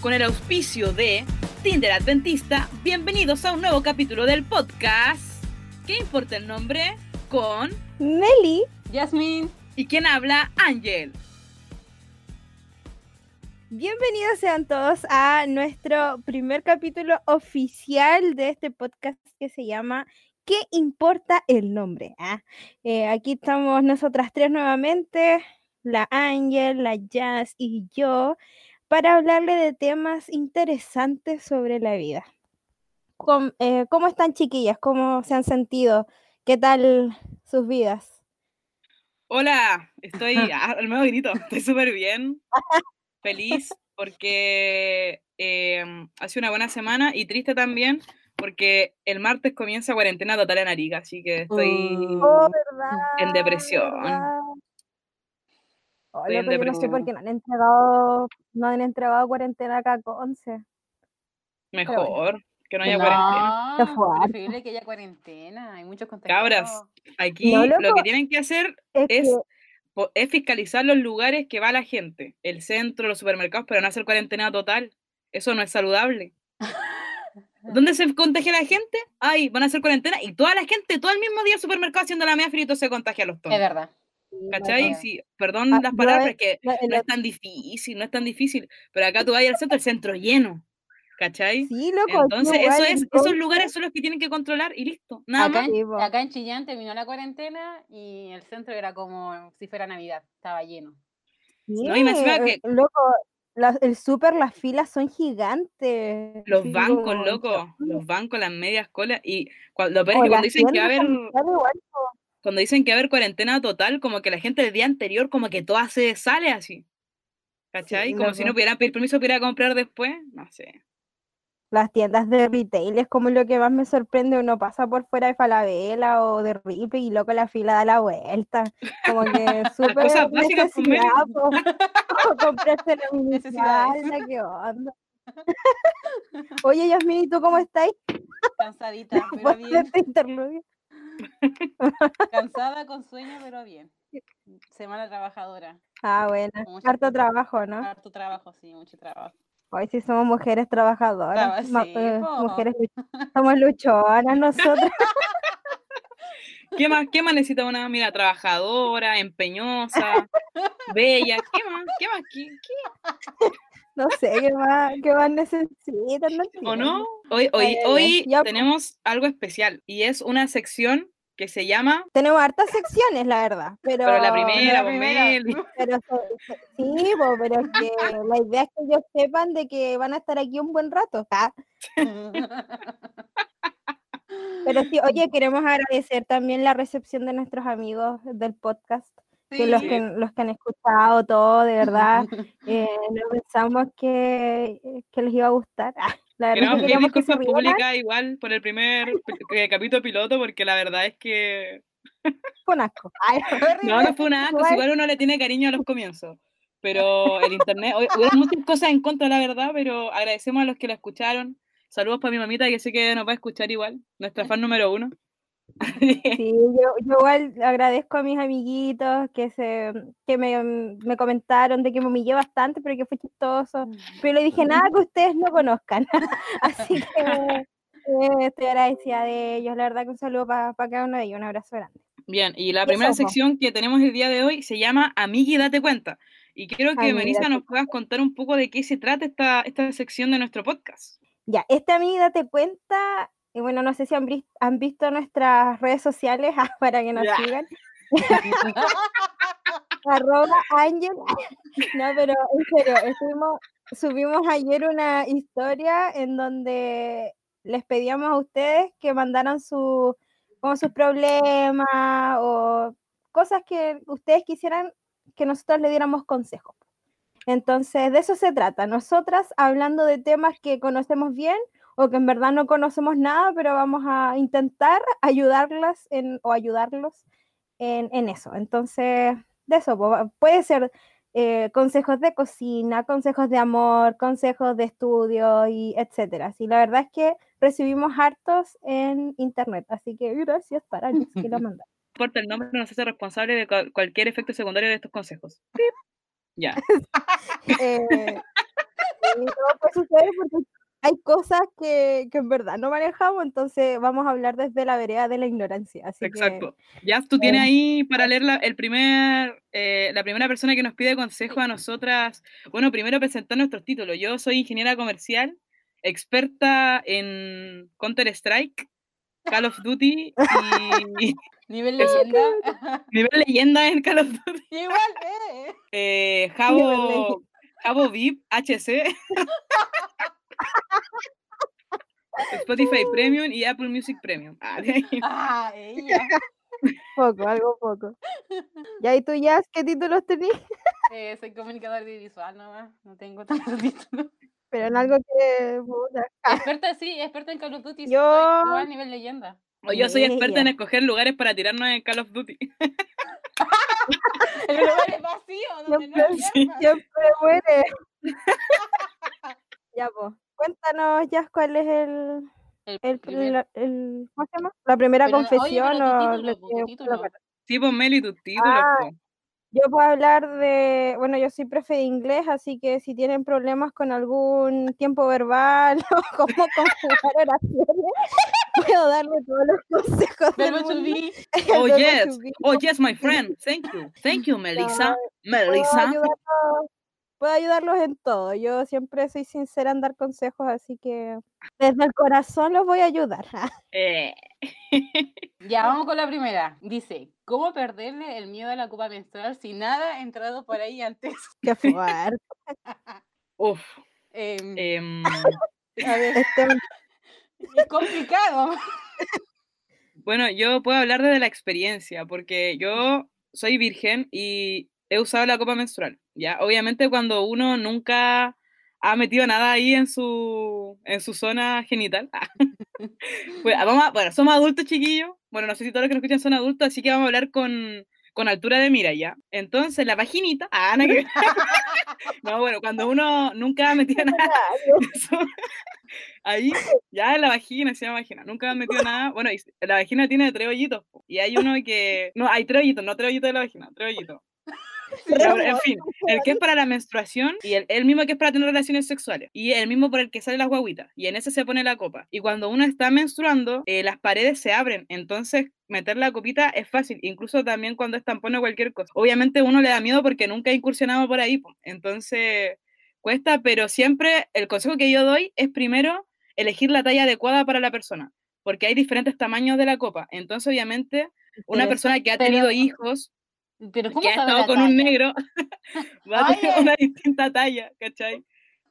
con el auspicio de Tinder Adventista, bienvenidos a un nuevo capítulo del podcast. ¿Qué importa el nombre? Con Nelly, Yasmin. ¿Y quién habla? Ángel. Bienvenidos sean todos a nuestro primer capítulo oficial de este podcast que se llama ¿Qué importa el nombre? Ah, eh, aquí estamos nosotras tres nuevamente, la Ángel, la Jazz y yo, para hablarle de temas interesantes sobre la vida. ¿Cómo, eh, ¿Cómo están chiquillas? ¿Cómo se han sentido? ¿Qué tal sus vidas? Hola, estoy al nuevo grito, estoy súper bien, feliz porque eh, ha sido una buena semana y triste también porque el martes comienza cuarentena total en Arica, así que estoy Oh, en depresión. ¿verdad? Pero yo no sé por qué no han entregado, no han entregado cuarentena acá con 11. Mejor que no haya no, cuarentena. Fuerte. preferible que haya cuarentena. Hay muchos contagios. Cabras, aquí No, lo loco, que tienen que hacer Es es, que, es fiscalizar los lugares que va la gente, el centro, los supermercados, pero no hacer cuarentena total. Eso no es saludable. ¿Dónde se contagia la gente? Ay, van a hacer cuarentena y toda la gente, todo el mismo día al supermercado haciendo la media frito se contagia a los Es tontos. verdad. Sí, ¿Cachai? Sí, perdón Ah, las palabras, es que la- no es tan difícil, no es tan difícil. Pero acá tú vas al centro, el centro lleno. ¿Cachai? sí, loco, Entonces, eso es, en esos lugares son los que tienen que controlar y listo. Nada Acá más. en, Sí, acá en Chillán terminó la cuarentena y el centro era como si fuera Navidad. Estaba lleno. No, y me sí, que- loco, las- el súper, las filas son gigantes. Los así bancos, loco, los bancos, las medias colas. Y cua- lo peor es que cuando dicen que va a haber. Cuando dicen que va a haber cuarentena total, como que la gente del día anterior, como que toda se sale así. ¿Cachai? Sí, como si no pudieran pedir permiso para ir a comprar después. No sé. Las tiendas de retail es como lo que más me sorprende. Uno pasa por fuera de Falabella o de Ripe y loco la fila da la vuelta. Como que súper necesidad, po. O comprarse la minifalda, ¿qué onda? Oye, Yasmin, ¿y tú cómo estás? Cansadita, pero bien. este interludio. Cansada con sueño, pero bien. Semana trabajadora. Ah, bueno, Con mucha harto trabajo, ¿no? Harto trabajo, sí, mucho trabajo. Hoy sí somos mujeres trabajadoras, sí, eh, mujeres luch- somos luchonas nosotros. ¿Qué más, ¿Qué más necesita una mira trabajadora, empeñosa, bella? ¿Qué más? ¿Qué más? ¿Qué, qué? No sé qué más, qué más necesitan, no ¿O no? Hoy, hoy, hoy ya, pues. tenemos algo especial y es una sección que se llama, Tenemos hartas secciones, la verdad, pero, pero la primera, la pues, primera. Pero so- sí, pero que la idea es que ellos sepan de que van a estar aquí un buen rato. ah, Pero sí, oye, queremos agradecer también la recepción de nuestros amigos del podcast, que los Sí. que los que han escuchado todo, de verdad, eh, no pensamos que, que les iba a gustar. La verdad Queremos que que rieran, públicas igual por el primer eh, capítulo piloto porque la verdad es que fue un asco. Ay, no, no fue una asco, Igual- uno le tiene cariño a los comienzos. Pero el internet, hubo muchas cosas en contra, la verdad, pero agradecemos a los que lo escucharon. Saludos para mi mamita que sé que nos va a escuchar igual, nuestra fan número uno. Sí, yo, yo igual agradezco a mis amiguitos que se que me, me comentaron de que me humillé bastante, pero que fue chistoso. Pero le dije nada que ustedes no conozcan. Así que eh, estoy agradecida de ellos. La verdad que un saludo para cada uno de ellos, un abrazo grande. Bien, y la primera po. sección que tenemos el día de hoy se llama Amigui, date cuenta. Y quiero que Amigui, Melissa date nos puedas contar un poco de qué se trata esta, esta sección de nuestro podcast. Ya, esta amiga te cuenta, y bueno, no sé si han, han visto nuestras redes sociales ah, para que nos Ya. sigan. arroba Ángel. No, pero en serio, estuvimos, subimos ayer una historia en donde les pedíamos a ustedes que mandaran su, como sus problemas o cosas que ustedes quisieran que nosotros le diéramos consejos. Entonces, de eso se trata. Nosotras hablando de temas que conocemos bien o que en verdad no conocemos nada, pero vamos a intentar ayudarlas en, o ayudarlos en, en eso. Entonces, de eso puede ser eh, consejos de cocina, consejos de amor, consejos de estudio y etcétera. Sí, la verdad es que recibimos hartos en internet, así que gracias para los que lo mandaron. No importa el nombre, no se hace responsable de cual- cualquier efecto secundario de estos consejos. Pip. Ya. Eh, Sí, todo puede suceder porque hay cosas que, que en verdad no manejamos, entonces vamos a hablar desde la vereda de la ignorancia. Así que, Exacto. Ya tú tienes eh, ahí para leer la, el primer, eh, la primera persona que nos pide consejo a nosotras. Bueno, primero presentar nuestros títulos. Yo soy ingeniera comercial, experta en Counter-Strike, Call of Duty y Nivel leyenda. nivel leyenda en Call of Duty. Igual, eh. Eh, Jabo, Jabo VIP, HC. Spotify Premium y Apple Music Premium. Ah, de ahí. Ah, ella. poco, algo poco. ¿Y ahí tú, Jazz, qué títulos tenías? Eh, soy comunicador audiovisual nomás. No tengo tantos títulos. Pero en algo que... Experta, sí, experta en Call of Duty. Yo- a nivel leyenda. O yo soy experta en escoger lugares para tirarnos en Call of Duty. El lugar es vacío, donde no hay Siempre- armas. Siempre muere. ya, pues. Cuéntanos, Jazz, cuál es el, El el, primer- la- el- ¿cómo se llama? La primera Pero, oye, confesión pero tu o título, lo po, tu que- título. Sí, pues Meli. Ah. Yo puedo hablar de, bueno, yo soy profe de inglés, así que si tienen problemas con algún tiempo verbal o cómo conjugar oraciones, puedo darle todos los consejos del mundo. be. Oh, yes. Oh, yes, my friend. Thank you. Thank you, Melissa. Puedo Melissa. Puedo ayudarlos en todo. Yo siempre soy sincera en dar consejos, así que desde el corazón los voy a ayudar. Eh, Ya, vamos con la primera. Dice, ¿cómo perderle el miedo a la copa menstrual si nada ha entrado por ahí antes? Qué fuerte. uf. Em, em, a ver, Este, es complicado. bueno, yo puedo hablar desde la experiencia, porque yo soy virgen y he usado la copa menstrual. Ya, obviamente cuando uno nunca ha metido nada ahí en su, en su zona genital. Pues, vamos a- bueno, somos adultos, chiquillos. Bueno, no sé si todos los que nos escuchan son adultos, así que vamos a hablar con, con altura de mira ya. Entonces, la vaginita. Ah, nada que no, bueno, cuando uno nunca ha metido nada. Ahí, ya en la vagina, se llama vagina. Nunca ha metido nada. Bueno, la vagina tiene tres hoyitos. Y hay uno que. No, hay tres hoyitos, no tres hoyitos de la vagina, tres hoyitos. Pero, en fin, el que es para la menstruación y el, el mismo que es para tener relaciones sexuales y el mismo por el que salen las guaguitas y en ese se pone la copa. Y cuando uno está menstruando, eh, las paredes se abren, entonces meter la copita es fácil, incluso también cuando es tampón o cualquier cosa. Obviamente uno le da miedo porque nunca ha incursionado por ahí, entonces cuesta, pero siempre el consejo que yo doy es primero elegir la talla adecuada para la persona, porque hay diferentes tamaños de la copa. Entonces, obviamente, una persona que ha tenido hijos Pero ¿cómo que ha estado con un talla? negro va a tener Oye. una distinta talla, ¿cachai?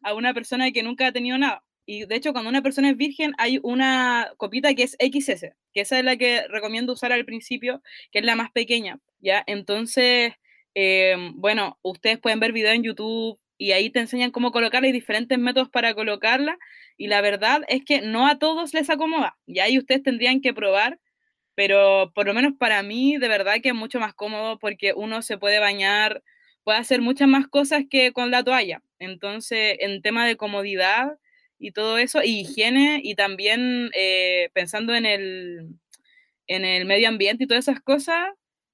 A una persona que nunca ha tenido nada. Y de hecho, cuando una persona es virgen, hay una copita que es XS, que esa es la que recomiendo usar al principio, que es la más pequeña, ¿ya? Entonces, eh, bueno, ustedes pueden ver videos en YouTube y ahí te enseñan cómo colocarla y diferentes métodos para colocarla. Y la verdad es que no a todos les acomoda, y ahí ustedes tendrían que probar pero por lo menos para mí de verdad que es mucho más cómodo porque uno se puede bañar, puede hacer muchas más cosas que con la toalla. Entonces, en tema de comodidad y todo eso, y higiene, y también eh, pensando en el, en el medio ambiente y todas esas cosas,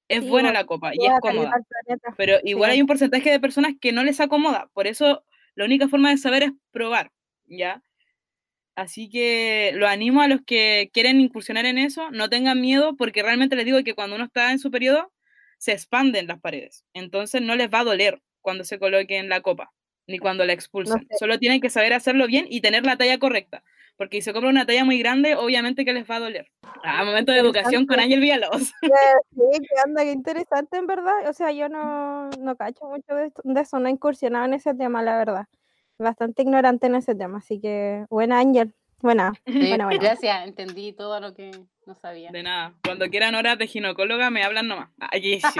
es Sí, buena la copa y es cómoda. Pero igual Sí. hay un porcentaje de personas que no les acomoda, por eso la única forma de saber es probar, ¿ya? Así que lo animo a los que quieren incursionar en eso, no tengan miedo, porque realmente les digo que cuando uno está en su periodo, se expanden las paredes. Entonces no les va a doler cuando se coloquen la copa, ni cuando la expulsen. sé. Solo tienen que saber hacerlo bien y tener la talla correcta. Porque si se compra una talla muy grande, obviamente que les va a doler. Ah, momento de educación con Ángel Villalobos. Sí, qué onda, qué interesante en verdad. O sea, yo no, no cacho mucho de, de eso, no he incursionado en ese tema, la verdad. Bastante ignorante en ese tema, así que buena Ángel, buena, Sí, buena, buena. Gracias, entendí todo lo que no sabía. De nada. Cuando quieran horas de ginecóloga, me hablan nomás. Ay, sí.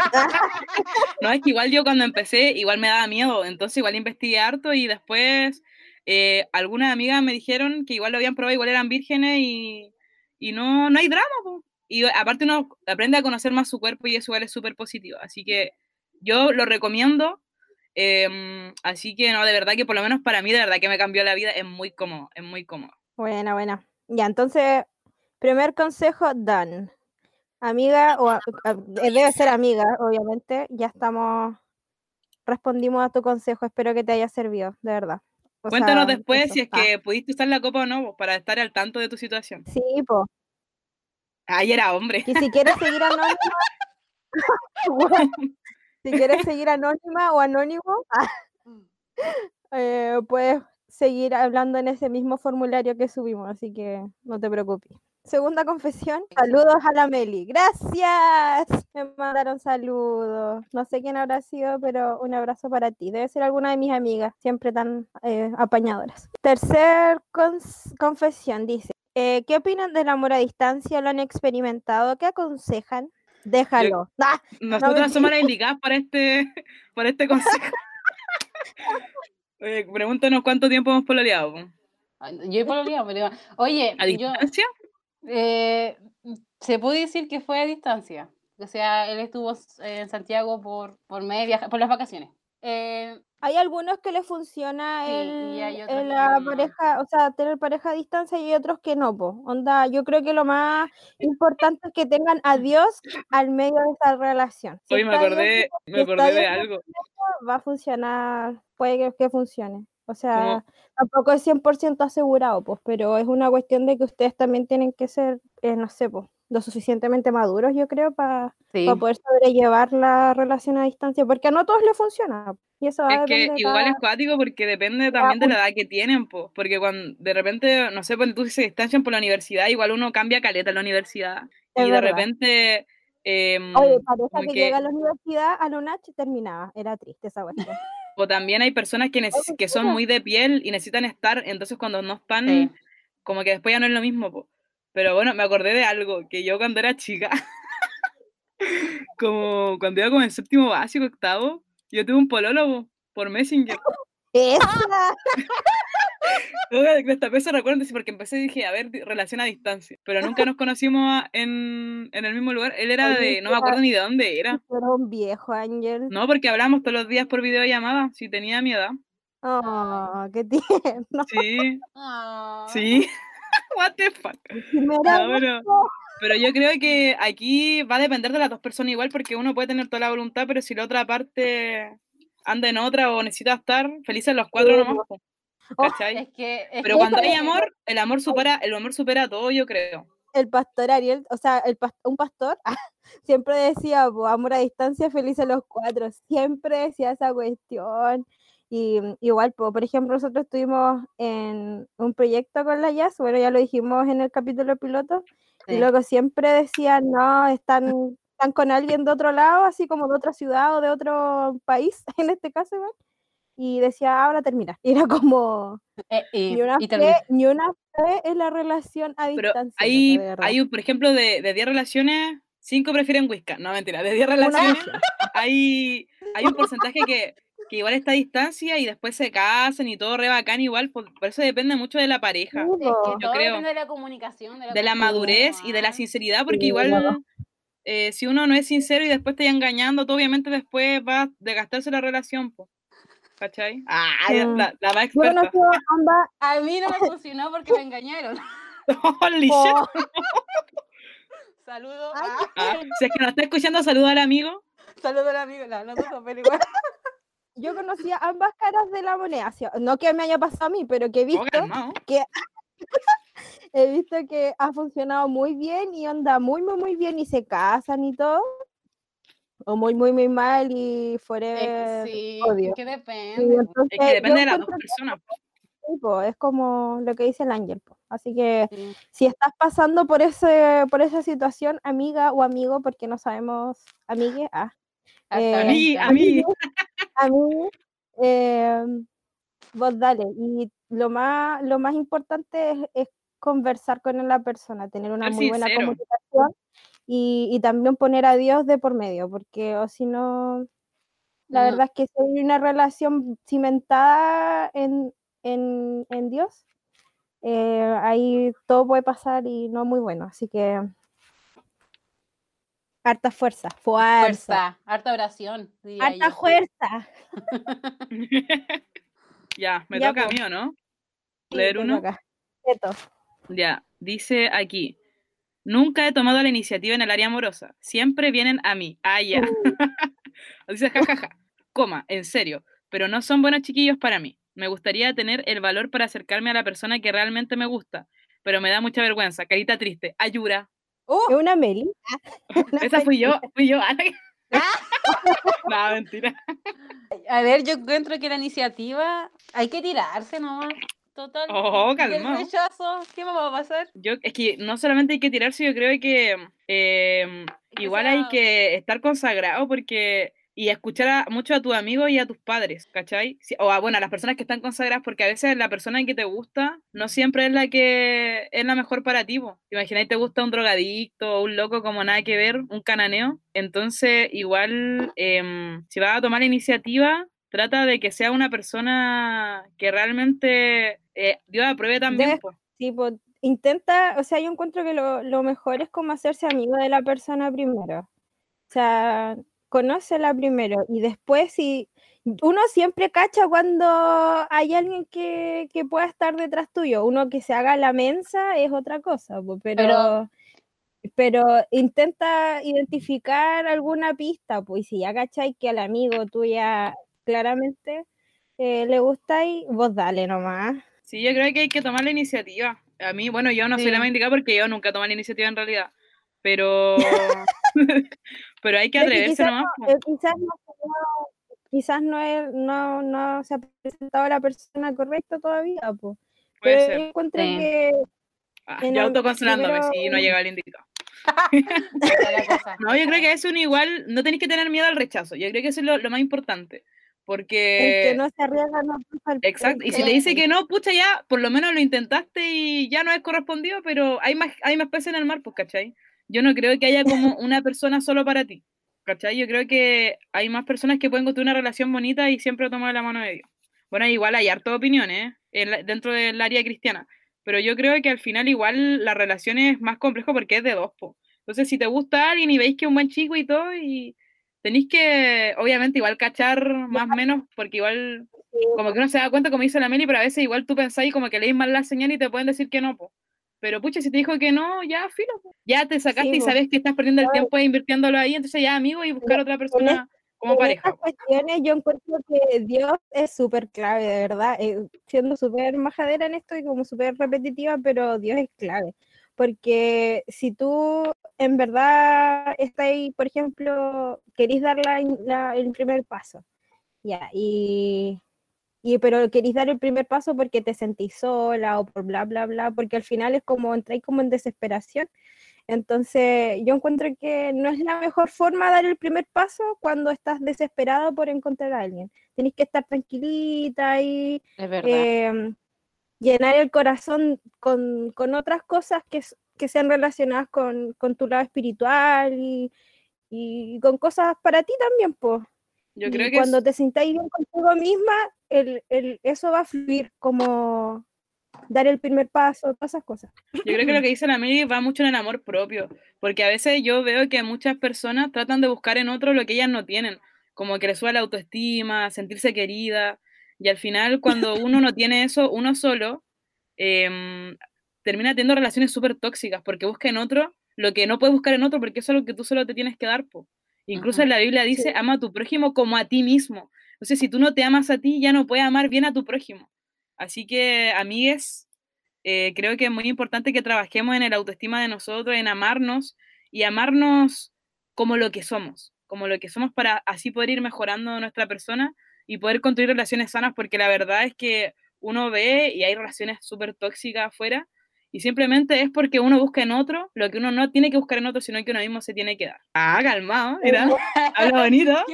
No, es que igual yo cuando empecé, igual me daba miedo, entonces igual investigué harto y después eh, algunas amigas me dijeron que igual lo habían probado, igual eran vírgenes y, y no, no hay drama. po. Y aparte uno aprende a conocer más su cuerpo y eso igual es súper positivo. Así que yo lo recomiendo. Em, así que no, de verdad que por lo menos para mí, de verdad que me cambió la vida, es muy cómodo, es muy cómodo. Buena, buena. Ya, entonces, primer consejo, done. Amiga, o a- a- eh, debe ser amiga, obviamente. Ya estamos, respondimos a tu consejo. Espero que te haya servido, de verdad. O Cuéntanos sea, después eso. si es Ah, que pudiste usar la copa o no, pues, para estar al tanto de tu situación. sí, po. Ay, era hombre. Y si quieres seguir anónima, Bueno, si quieres seguir anónima o anónimo, ah, eh, puedes seguir hablando en ese mismo formulario que subimos, así que no te preocupes. Segunda confesión, saludos a la Meli. Gracias. Me mandaron saludos. No sé quién habrá sido, pero un abrazo para ti. Debe ser alguna de mis amigas, siempre tan eh, apañadoras. Tercer confesión, dice, eh, ¿qué opinan del amor a distancia? ¿Lo han experimentado? ¿Qué aconsejan? Déjalo. ¡Ah! Nosotras somos las indicadas para este, para este consejo. Oye, pregúntanos cuánto tiempo hemos pololeado. Yo he pololeado, pero oye, ¿A yo distancia? eh, se puede decir que fue a distancia. O sea, él estuvo en Santiago por, por media, por las vacaciones. Eh, Hay algunos que les funciona Sí, el, la no. pareja, o sea, tener pareja a distancia y hay otros que no, po. Onda, yo creo que lo más importante es que tengan a Dios al medio de esa relación. Si Hoy me Dios acordé, me de algo. va a funcionar, puede que, que funcione. O sea, tampoco es 100% asegurado, pues, pero es una cuestión de que ustedes también tienen que ser, eh, no sé, pues, lo suficientemente maduros, yo creo, para sí. poder sobrellevar la relación a distancia, porque a no todos les funciona. Y eso va a Es que depender igual es cuático porque depende también de la edad que tienen, po. porque cuando de repente, no sé, cuando tú se distancian por la universidad, igual uno cambia caleta en la universidad. Es y de repente, em, Oye, pareja como que, que- llega a la universidad, a la UNACH terminaba. Era triste esa cuestión. o también hay personas que, que son muy de piel y necesitan estar, entonces cuando no están, Sí. como que después ya no es lo mismo. po. Pero bueno, me acordé de algo, que yo cuando era chica, como cuando iba como en séptimo básico, octavo, yo tuve un polólogo por Messenger. ¡Esa! Destapé ese recuerdo porque empecé y dije, a ver, relación a distancia. Pero nunca nos conocimos en, en el mismo lugar. Él era de, no me acuerdo ni de dónde era. Era un viejo, Ángel. No, porque hablamos todos los días por videollamada, si tenía mi edad. Oh, qué tierno. Sí, Ah. sí. What the fuck. Primera No, pero, pero yo creo que aquí va a depender de las dos personas igual, porque uno puede tener toda la voluntad, pero si la otra parte anda en otra o necesita estar, felices los cuatro Sí, nomás. Oh. Es que, es Pero que cuando hay es- amor, el amor supera, el amor supera todo, yo creo. el pastor Ariel, o sea, el pas- un pastor, siempre decía, amor a distancia, felices los cuatro. Siempre decía esa cuestión. Y mm, igual, po, por ejemplo, nosotros estuvimos en un proyecto con la Jazz, bueno, ya lo dijimos en el capítulo piloto, y Sí. luego siempre decían, no, están, están con alguien de otro lado, así como de otra ciudad o de otro país, en este caso, igual. Y decía, ahora termina. Y era como, Eh, y, ni una, y fe, ni una fe en la relación a Pero distancia. hay, hay, por ejemplo, de, de 10 relaciones, 5 prefieren whisky. No, mentira, de 10 Una relaciones hay, hay un porcentaje que, que igual está a distancia y después se casan y todo re bacán igual, por, por eso depende mucho de la pareja, Sí, es que po. yo todo creo. depende de la comunicación, de la, de la madurez y de la sinceridad, porque Sí, igual eh, si uno no es sincero y después te está engañando, tú obviamente después va a desgastarse la relación, po. ¿cachai? Ah, Mm. la, la más Yo experta. a ambas. A mí no me funcionó porque me engañaron. Holy shit. Saludo a... Ah, si es que nos está escuchando, saluda al amigo. Saludo al amigo. No, no dudo, pero igual. Yo conocía ambas caras de la moneda. No que me haya pasado a mí, pero que he visto, calmao. he visto que ha funcionado muy bien y anda muy, muy, muy bien y se casan y todo. O muy, muy, muy mal y forever. que sí, odio. es que depende. entonces, Es que depende de las dos que personas. es como lo que dice el ángel. po. Así que Sí. si estás pasando por ese, por esa situación, amiga o amigo, porque no sabemos, amigue, ah, Eh, A mí, a mí. a mí, eh, vos dale. Y lo más, lo más importante es, es conversar con la persona, tener una muy buena comunicación y, y también poner a Dios de por medio, porque o si no, la No. verdad es que si hay una relación cimentada en, en, en Dios, eh, ahí todo puede pasar y no muy bueno. Así que harta fuerza, fuerza, Fuerza, harta oración. diría harta yo. fuerza. ya, me Ya, toca a po. mí, ¿o no? Sí, Leer te uno. Ya, dice aquí. Nunca he tomado la iniciativa en el área amorosa. Siempre vienen a mí. Ah, ya. Uh. Dice jajaja. Coma, en serio. Pero no son buenos chiquillos para mí. Me gustaría tener el valor para acercarme a la persona que realmente me gusta, pero me da mucha vergüenza. Carita triste. Ayura. Es una Meli. Esa fui yo, fui yo. no, mentira. A ver, yo encuentro que la iniciativa hay que tirarse nomás. Total. Oh, calma. rechazo, ¿qué me va a pasar? Yo, es que no solamente hay que tirarse, yo creo que eh, igual sea- hay que estar consagrado porque y escuchar a, mucho a tus amigos y a tus padres, ¿cachai? Si- o a, bueno, a las personas que están consagradas, porque a veces la persona que te gusta no siempre es la que es la mejor para ti. Imagináis te gusta un drogadicto o un loco como nada que ver, un cananeo. Entonces, igual, em, si vas a tomar la iniciativa, trata de que sea una persona que realmente eh, Dios apruebe también. Sí, pues, intenta, o sea, yo encuentro que lo, lo mejor es como hacerse amigo de la persona primero. O sea, conócela primero y después si uno siempre cacha cuando hay alguien que, que pueda estar detrás tuyo, uno que se haga la mensa es otra cosa, pero, pero intenta identificar alguna pista, pues si ya cachai que al amigo tuya claramente eh, le gusta y vos dale nomás. Sí, yo creo que hay que tomar la iniciativa. A mí, bueno, yo no soy la Sí. más indicada porque yo nunca tomo la iniciativa en realidad. Pero, pero hay que Es atreverse nomás. po. Eh, quizás no, no- quizás no, es- no, no se ha presentado la persona correcta todavía. Puede pero ser. yo encontré Sí. que Ah, en yo el- autoconsolándome, primero- sí, no llega el indicado. Es. No, yo creo que eso uno igual, no tenéis que tener miedo al rechazo. Yo creo que eso es lo, lo más importante. el Porque, que no se arriesga no pasa el- exacto, y el si te dice que no, pucha, ya, por lo menos lo intentaste y ya no es correspondido, pero hay más, hay más peces en el mar, pues, ¿cachai? Yo no creo que haya como una persona solo para ti, ¿cachai? Yo creo que hay más personas que pueden construir una relación bonita y siempre tomar la mano de Dios. Bueno, igual hay hartas opiniones ¿eh? dentro del área cristiana, pero yo creo que al final igual la relación es más complejo porque es de dos, po. Entonces, si te gusta alguien y veis que es un buen chico y todo, y tenéis que, obviamente, igual cachar más o menos, porque igual, como que uno se da cuenta, como dice la Meli, pero a veces igual tú pensáis como que leís mal la señal y te pueden decir que no, po. Pero pucha, si te dijo que no, ya, filo, ya te sacaste Sí, y sabes que estás perdiendo el Claro. tiempo invirtiéndolo ahí, entonces ya, amigo, y buscar otra persona como en pareja. estas cuestiones yo encuentro que Dios es súper clave, de verdad, eh, siendo súper majadera en esto y como súper repetitiva, pero Dios es clave, porque si tú en verdad estás ahí, por ejemplo, querís dar la in- la- el primer paso, ya, y, y pero querís dar el primer paso porque te sentís sola o por bla, bla, bla, porque al final es como entráis como en desesperación. Entonces, yo encuentro que no es la mejor forma dar el primer paso cuando estás desesperado por encontrar a alguien. Tenés que estar tranquilita y Es em, llenar el corazón con, con otras cosas que, que sean relacionadas con, con tu lado espiritual y, y con cosas para ti también, pues. Yo Y creo que cuando es- te sintáis bien contigo misma, el, el- eso va a fluir como dar el primer paso, todas esas cosas. Yo creo que lo que dice la Mary va mucho en el amor propio, porque a veces yo veo que muchas personas tratan de buscar en otro lo que ellas no tienen, como que les suba la autoestima, sentirse querida, y al final cuando uno no tiene eso, uno solo, em, termina teniendo relaciones súper tóxicas, porque busca en otro lo que no puedes buscar en otro, porque eso es lo que tú solo te tienes que dar, po. Incluso Ujú. en la Biblia dice, Sí. ama a tu prójimo como a ti mismo. Entonces, si tú no te amas a ti, ya no puedes amar bien a tu prójimo. Así que, amigues, eh, creo que es muy importante que trabajemos en el autoestima de nosotros, en amarnos y amarnos como lo que somos, como lo que somos para así poder ir mejorando nuestra persona y poder construir relaciones sanas, porque la verdad es que uno ve y hay relaciones súper tóxicas afuera y simplemente es porque uno busca en otro lo que uno no tiene que buscar en otro, sino que uno mismo se tiene que dar. Ah, calmado, mira, habla bonito.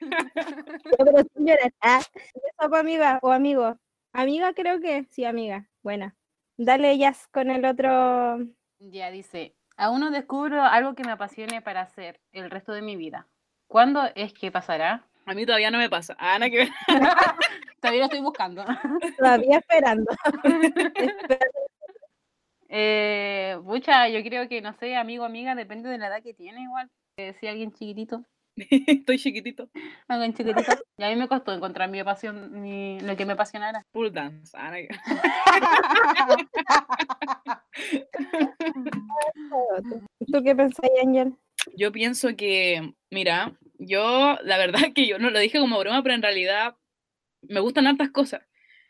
Ya, pero llorar. Ah, eso, amiga o amigo. Amiga, creo que sí, amiga. Buena. Dale jazz con el otro. Ya dice, aún no descubro algo que me apasione para hacer el resto de mi vida. ¿Cuándo es que pasará? A mí todavía no me pasa. Ah, nada que ver. Todavía lo estoy buscando. Todavía esperando. Espera, Eh, yo creo que, no sé, amigo amiga, depende de la edad que tiene igual. Eh, si alguien chiquitito, Estoy chiquitito. alguien chiquitito. Y a mí me costó encontrar mi pasión, mi, lo que me apasionara. Full dance. Ah. ¿Tú qué pensáis, Ángel? Yo pienso que, mira, yo, la verdad que yo no lo dije como broma, pero en realidad me gustan hartas cosas.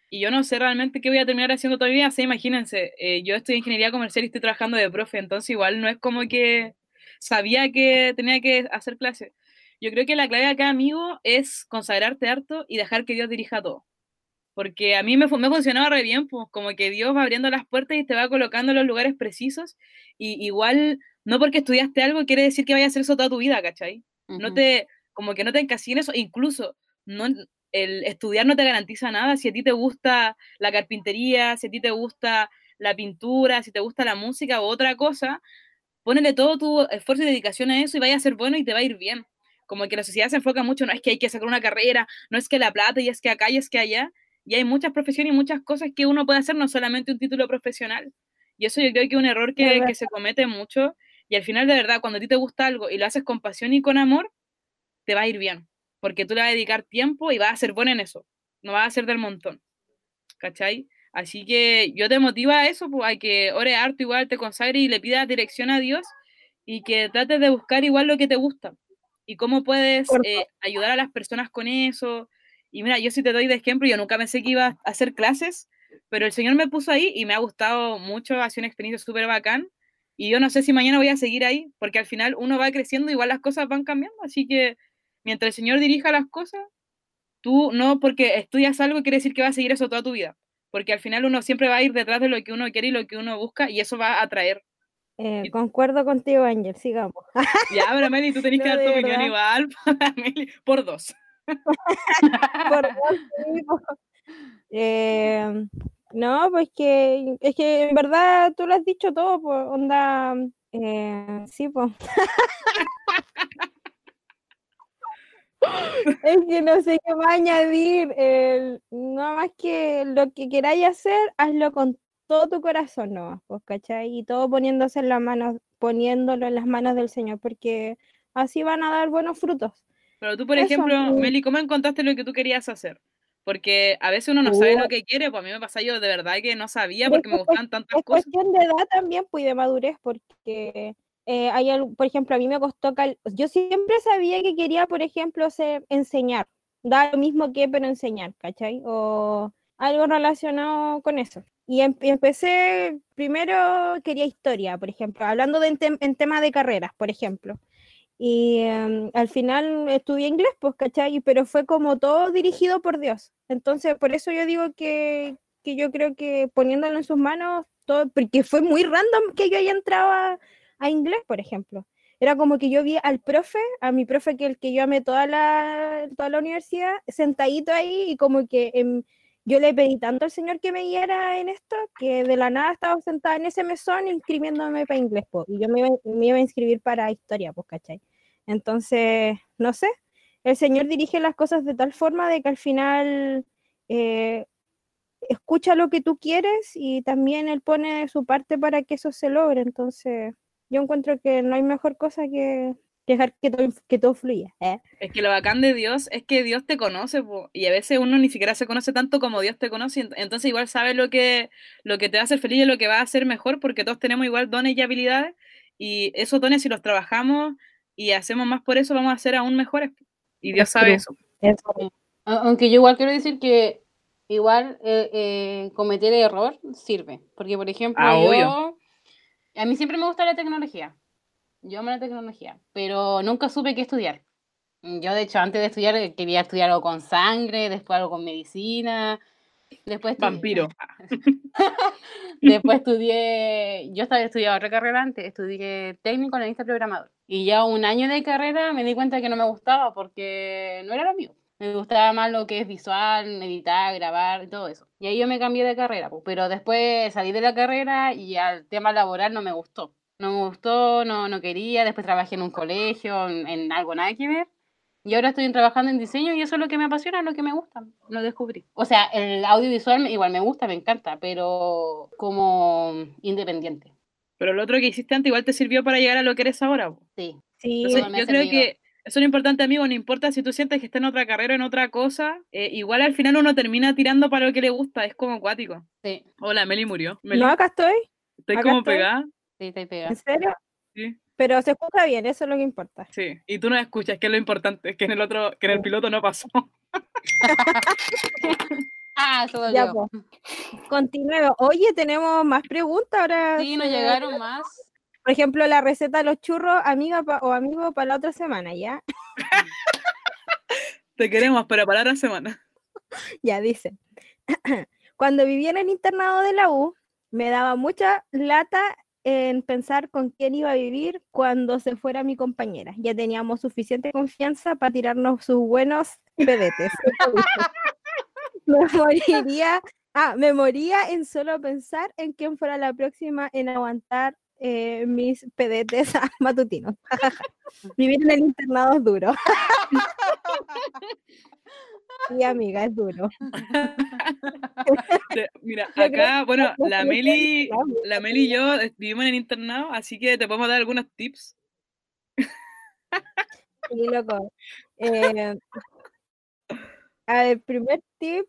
Y yo no sé realmente qué voy a terminar haciendo todavía. O imagínense, eh, yo estoy en ingeniería comercial y estoy trabajando de profe, entonces igual no es como que sabía que tenía que hacer clase. Yo creo que la clave acá, amigo, es consagrarte harto y dejar que Dios dirija todo. Porque a mí me, me funcionaba re bien, pues como que Dios va abriendo las puertas y te va colocando en los lugares precisos. Y igual, no porque estudiaste algo quiere decir que vayas a hacer eso toda tu vida, ¿cachai? No te, como que no te encasilles en eso. Incluso, no, el estudiar no te garantiza nada. Si a ti te gusta la carpintería, si a ti te gusta la pintura, si te gusta la música u otra cosa, ponele todo tu esfuerzo y dedicación a eso y vaya a ser bueno y te va a ir bien. Como que la sociedad se enfoca mucho, no es que hay que sacar una carrera, no es que la plata y es que acá y es que allá. Y hay muchas profesiones y muchas cosas que uno puede hacer, no solamente un título profesional. Y eso yo creo que es un error que, que se comete mucho. Y al final, de verdad, cuando a ti te gusta algo y lo haces con pasión y con amor, te va a ir bien porque tú le vas a dedicar tiempo y vas a ser buena en eso, no vas a ser del montón, ¿cachai? Así que yo te motiva a eso, pues a que ore harto igual, te consagre y le pidas dirección a Dios y que trates de buscar igual lo que te gusta y cómo puedes eh, ayudar a las personas con eso. Y mira, yo sí te doy de ejemplo, yo nunca pensé que iba a hacer clases, pero el Señor me puso ahí y me ha gustado mucho, ha sido una experiencia súper bacán. Y yo no sé si mañana voy a seguir ahí, porque al final uno va creciendo, igual las cosas van cambiando, así que mientras el Señor dirija las cosas, tú no porque estudias algo quiere decir que vas a seguir eso toda tu vida, porque al final uno siempre va a ir detrás de lo que uno quiere y lo que uno busca y eso va a atraer. Eh, concuerdo contigo, Ángel, sigamos. Ya, pero Meli, tú tenés que dar tu opinión igual, por dos. por dos, eh, no, pues que es que en verdad tú lo has dicho todo, pues onda, eh, sí, pues. Es que no sé qué va a añadir. no más que lo que queráis hacer, hazlo con todo tu corazón, ¿no? Pues, ¿cachai? Y todo poniéndose en las manos, poniéndolo en las manos del Señor, porque así van a dar buenos frutos. Pero tú, por ejemplo, Meli, ¿cómo encontraste lo que tú querías hacer? Porque a veces uno no sabe lo que quiere, pues a mí me pasa yo de verdad que no sabía porque me gustaban tantas cosas. Es cuestión de edad también, pues de madurez, porque eh, hay por ejemplo, a mí me costó, yo siempre sabía que quería, por ejemplo, ser, enseñar, dar lo mismo que, pero enseñar, ¿cachai? O algo relacionado con eso. Y, em, empecé, primero quería historia, por ejemplo, hablando de en, tema de carreras, por ejemplo. Y em, al final estudié inglés, pues, ¿cachai? Pero fue como todo dirigido por Dios. Entonces, por eso yo digo que, que yo creo que poniéndolo en sus manos, todo, porque fue muy random que yo haya entrado a, a inglés, por ejemplo. Era como que yo vi al profe, a mi profe que el que yo amé toda la, toda la universidad, sentadito ahí y como que yo le pedí tanto al señor que me guiara en esto, que de la nada estaba sentada en ese mesón inscribiéndome para inglés, y yo me iba, a inscribir para historia, pues, ¿cachai? Entonces, no sé, el señor dirige las cosas de tal forma de que al final eh, escucha lo que tú quieres y también él pone su parte para que eso se logre, entonces yo encuentro que no hay mejor cosa que dejar que todo, que todo fluya. ¿eh? Es que lo bacán de Dios es que Dios te conoce, y a veces uno ni siquiera se conoce tanto como Dios te conoce, entonces igual sabe lo que, lo que te va a hacer feliz y lo que va a hacer mejor, porque todos tenemos igual dones y habilidades, y esos dones si los trabajamos y hacemos más por eso, vamos a ser aún mejores, y Dios sabe eso. Aunque yo igual quiero decir que igual eh, eh, cometer error sirve, porque por ejemplo ah, yo... A mí siempre me gusta la tecnología. Yo amo la tecnología, pero nunca supe qué estudiar. Yo, de hecho, antes de estudiar eh, quería estudiar algo con sangre, después algo con medicina, después... Vampiro. después estudié... Yo estaba estudiando otra carrera antes, estudié técnico analista programador. Y ya un año de carrera me di cuenta que no me gustaba porque no era lo mío. Me gustaba más lo que es visual, editar, grabar y todo eso. Y ahí yo me cambié de carrera, pues, pero después salí de la carrera y al tema laboral no me gustó. No me gustó, no, no quería, después trabajé en un colegio, en, algo nada que ver. Y ahora estoy trabajando en diseño y eso es lo que me apasiona, lo que me gusta, lo descubrí. O sea, el audiovisual igual me gusta, me encanta, pero como independiente. Pero lo otro que hiciste antes igual te sirvió para llegar a lo que eres ahora. Sí. Sí, yo creo que eso es lo importante, amigo. No importa si tú sientes que está en otra carrera, en otra cosa. Eh, igual al final uno termina tirando para lo que le gusta. Es como acuático. Sí. Hola, Meli murió. No, acá estoy. Estoy como pegada. Sí, estoy pegada. ¿En serio? Sí. Pero se escucha bien, eso es lo que importa. Sí, y tú no escuchas, que es lo importante, que en el otro, que en el piloto no pasó. Ah, eso Ya, pues. Continuemos. Oye, tenemos más preguntas ahora. Sí, nos llegaron más. Por ejemplo, la receta de los churros, amiga pa- o amigo, para la otra semana, ¿ya? Te queremos, pero para la semana. Ya dice. Cuando vivía en el internado de la U, me daba mucha lata en pensar con quién iba a vivir cuando se fuera mi compañera. Ya teníamos suficiente confianza para tirarnos sus buenos pedetes. me moriría, ah, me moría en solo pensar en quién fuera la próxima en aguantar eh, mis pedetes matutinos. Vivir en el internado es duro. Sí, amiga, es duro. Mira, acá, bueno, no la Meli, la Meli y yo vivimos en el internado, así que te podemos dar algunos tips. Sí, loco. Eh, a ver, primer tip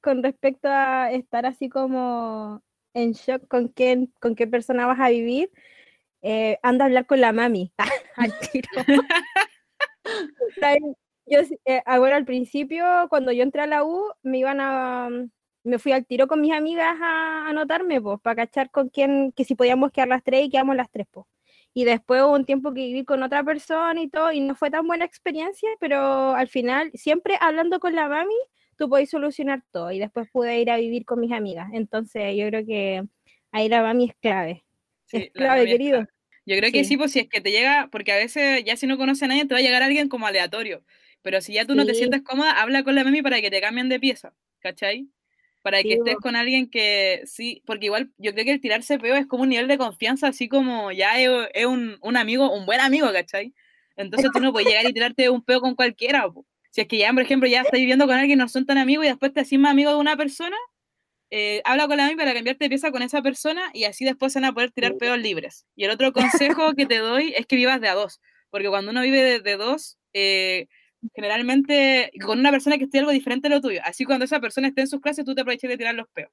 con respecto a estar así como en shock con quién, con qué persona vas a vivir, eh, anda a hablar con la mami al tiro. Yo, eh, ah, bueno, al principio, cuando yo entré a la U, me iban a, mm, me fui al tiro con mis amigas a anotarme, pues, para cachar con quién, que si podíamos quedar las tres y quedamos las tres, pues. Y después hubo un tiempo que viví con otra persona y todo, y no fue tan buena experiencia, pero al final, siempre hablando con la mami, tú podés solucionar todo. Y después pude ir a vivir con mis amigas. Entonces, yo creo que ahí la mami es clave. Sí, es la clave, es querido. clave. Yo creo que Sí. pues si es que te llega, porque a veces ya si no conoce a nadie, te va a llegar alguien como aleatorio. Pero si ya tú no te sientes cómoda, habla con la mami para que te cambien de pieza, ¿cachai? Para que estés con alguien que sí, porque igual yo creo que el tirarse peo es como un nivel de confianza, así como ya es, es un, un amigo, un buen amigo, ¿cachai? Entonces tú no puedes llegar y tirarte un peo con cualquiera. po. Si es que ya, por ejemplo, ya estás viviendo con alguien, no son tan amigos y después te haces más amigo de una persona, eh, habla con la mami para cambiarte de pieza con esa persona y así después se van a poder tirar Sí. peos libres. Y el otro consejo que te doy es que vivas de a dos, porque cuando uno vive de, de dos, eh, generalmente con una persona que esté algo diferente a lo tuyo. Así cuando esa persona esté en sus clases, tú te aprovechas de tirar los peos.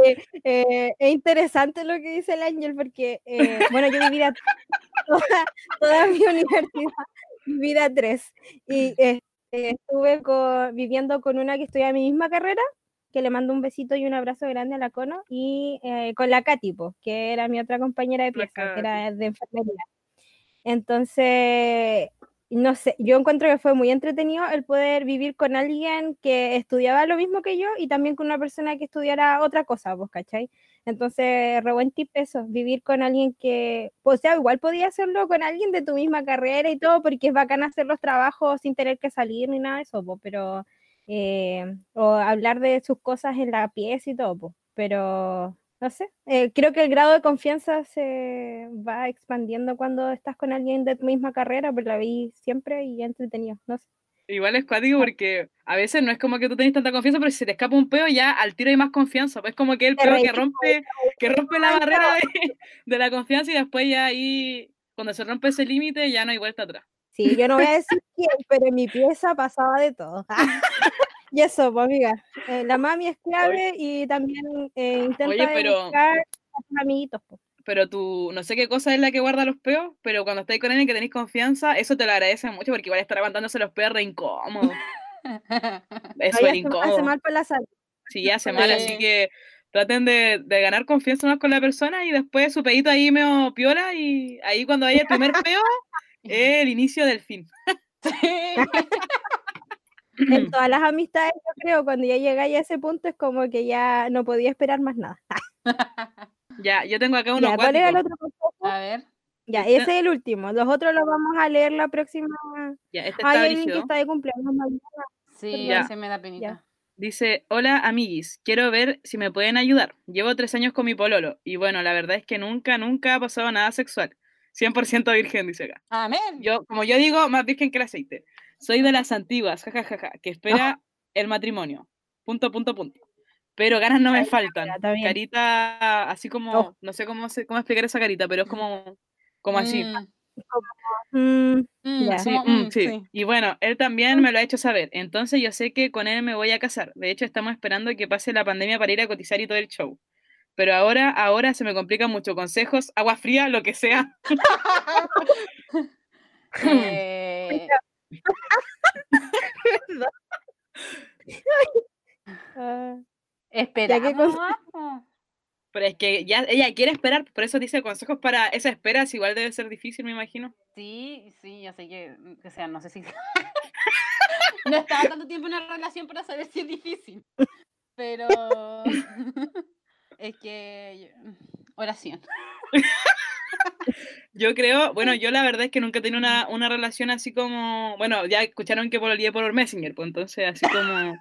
Oye, eh, es interesante lo que dice el ángel porque, eh, bueno, yo viví a- toda, toda mi universidad, viví a tres. Y eh, estuve co- viviendo con una que estudia mi misma carrera, que le mando un besito y un abrazo grande a la Cono, y eh, con la Katy, po, que era mi otra compañera de pieza, que era de enfermería. Entonces, no sé, yo encuentro que fue muy entretenido el poder vivir con alguien que estudiaba lo mismo que yo y también con una persona que estudiara otra cosa, ¿vos cachai? Entonces, re buen tip eso, vivir con alguien que, o sea, igual podía hacerlo con alguien de tu misma carrera y todo, porque es bacán hacer los trabajos sin tener que salir ni nada de eso, pero, eh, o hablar de sus cosas en la pieza y todo, pero, no sé, eh, creo que el grado de confianza se va expandiendo cuando estás con alguien de tu misma carrera, pero la vi siempre y entretenido, no sé. Igual es cuático porque a veces no es como que tú tenés tanta confianza, pero si se te escapa un peo, ya al tiro hay más confianza. Pues es como que el peo que rompe, que rompe la barrera de, de la confianza y después ya ahí, cuando se rompe ese límite, ya no hay vuelta atrás. Sí, yo no voy a decir quién, pero en mi pieza pasaba de todo. y eso, pues amiga, eh, la mami es clave y también eh, intenta Oye, de pero- buscar a tus amiguitos. po. Pero tú, no sé qué cosa es la que guarda los peos, pero cuando estáis con alguien que tenéis confianza, eso te lo agradecen mucho porque igual estar aguantándose los peos re incómodo. Es súper incómodo. hace mal por la salud. Sí, hace mal, así Sí. que traten de, de ganar confianza más con la persona y después su pedito ahí medio piola y ahí cuando haya el primer peo es el inicio del fin. En todas las amistades, yo creo, cuando ya llegáis a ese punto es como que ya no podía esperar más nada. Ya, yo tengo acá uno Ya, ¿cuál era el otro consejo? A ver. Ya, Este- ese es el último. Los otros los vamos a leer la próxima. Ya, este está alguien que está de cumpleaños mañana. Sí, Ya. ese me da penita. Dice, hola amiguis, quiero ver si me pueden ayudar. Llevo tres años con mi pololo y bueno, la verdad es que nunca, nunca ha pasado nada sexual. 100% virgen, dice acá. Amén. Yo, como yo digo, más virgen que el aceite. Soy de las antiguas, jajajaja, que espera el matrimonio. Punto, punto, punto. Pero ganas no me faltan. Carita, así como, no sé cómo, cómo explicar esa carita, pero es como, como así. Y bueno, él también me lo ha hecho saber. Entonces yo sé que con él me voy a casar. De hecho, estamos esperando que pase la pandemia para ir a cotizar y todo el show. Pero ahora, ahora se me complica mucho. Consejos, agua fría, lo que sea. eh... Esperamos po. Pero es que ya ella quiere esperar, por eso dice consejos para esa espera, si igual debe ser difícil, me imagino. Sí, sí, yo sé que, o sea, no sé si... no estaba tanto tiempo en una relación para saber si es difícil. Pero es que oración. Yo creo, bueno, yo la verdad es que nunca he tenido una, una relación así como, bueno, ya escucharon que pololeé por Messenger, pues entonces así como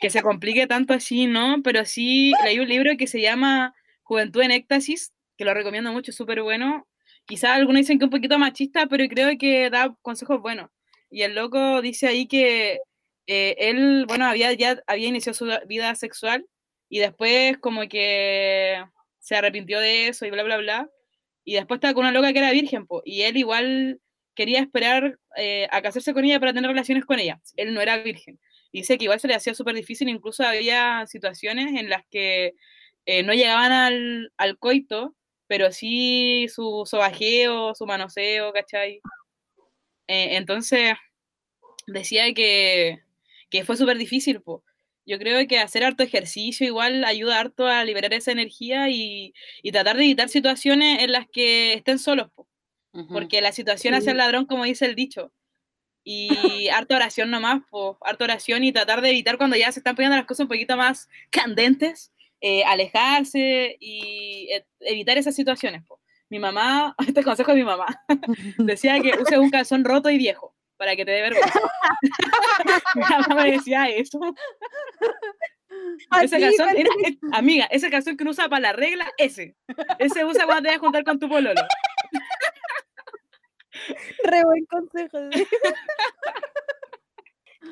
que se complique tanto así, ¿no? Pero sí leí un libro que se llama Juventud en Éxtasis, que lo recomiendo mucho, súper bueno. Quizás algunos dicen que un poquito machista, pero creo que da consejos buenos. Y el loco dice ahí que eh, él, bueno, había ya había iniciado su vida sexual y después como que se arrepintió de eso y bla, bla, bla. Y después estaba con una loca que era virgen, po, y él igual quería esperar eh, a casarse con ella para tener relaciones con ella. Él no era virgen. Dice que igual se le hacía súper difícil, incluso había situaciones en las que eh, no llegaban al, al coito, pero sí su sobajeo, su manoseo, ¿cachai? Eh, entonces, decía que, que fue súper difícil, po. Yo creo que hacer harto ejercicio igual ayuda harto a liberar esa energía y, y tratar de evitar situaciones en las que estén solos, po. Porque la situación hace al ladrón, como dice el dicho. Y harta oración nomás, po, harta oración y tratar de evitar cuando ya se están poniendo las cosas un poquito más candentes, eh, alejarse y eh, evitar esas situaciones. po. Mi mamá, este consejo de mi mamá, decía que use un calzón roto y viejo para que te dé vergüenza. mi mamá me decía eso. Ese Así, calzón, era- amiga, ese calzón que uno usa para la regla, ese. Ese usa cuando te vas a juntar con tu pololo. Re buen consejo. sí.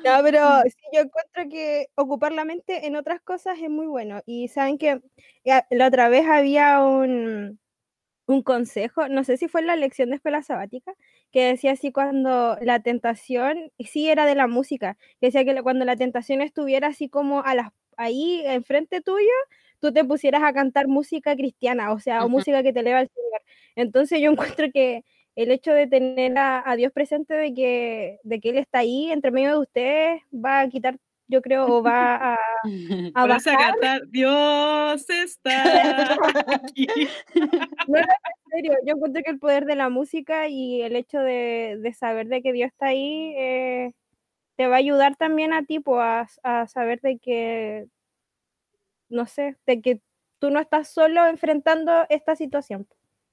No, pero sí, yo encuentro que ocupar la mente en otras cosas es muy bueno. Y saben que ya, la otra vez había un, un consejo, no sé si fue en la lección de escuela sabática, que decía así cuando la tentación, sí era de la música, que decía que cuando la tentación estuviera así como a las, ahí enfrente tuyo, tú te pusieras a cantar música cristiana, o sea, o música que te eleva al Señor. Entonces yo encuentro que el hecho de tener a, a Dios presente, de que, de que Él está ahí entre medio de ustedes, va a quitar, yo creo, o va a, a Vas a cantar, Dios está aquí. no, en serio, yo encuentro que el poder de la música y el hecho de, de saber de que Dios está ahí, eh, te va a ayudar también a ti, po, a, a saber de que, no sé, de que tú no estás solo enfrentando esta situación,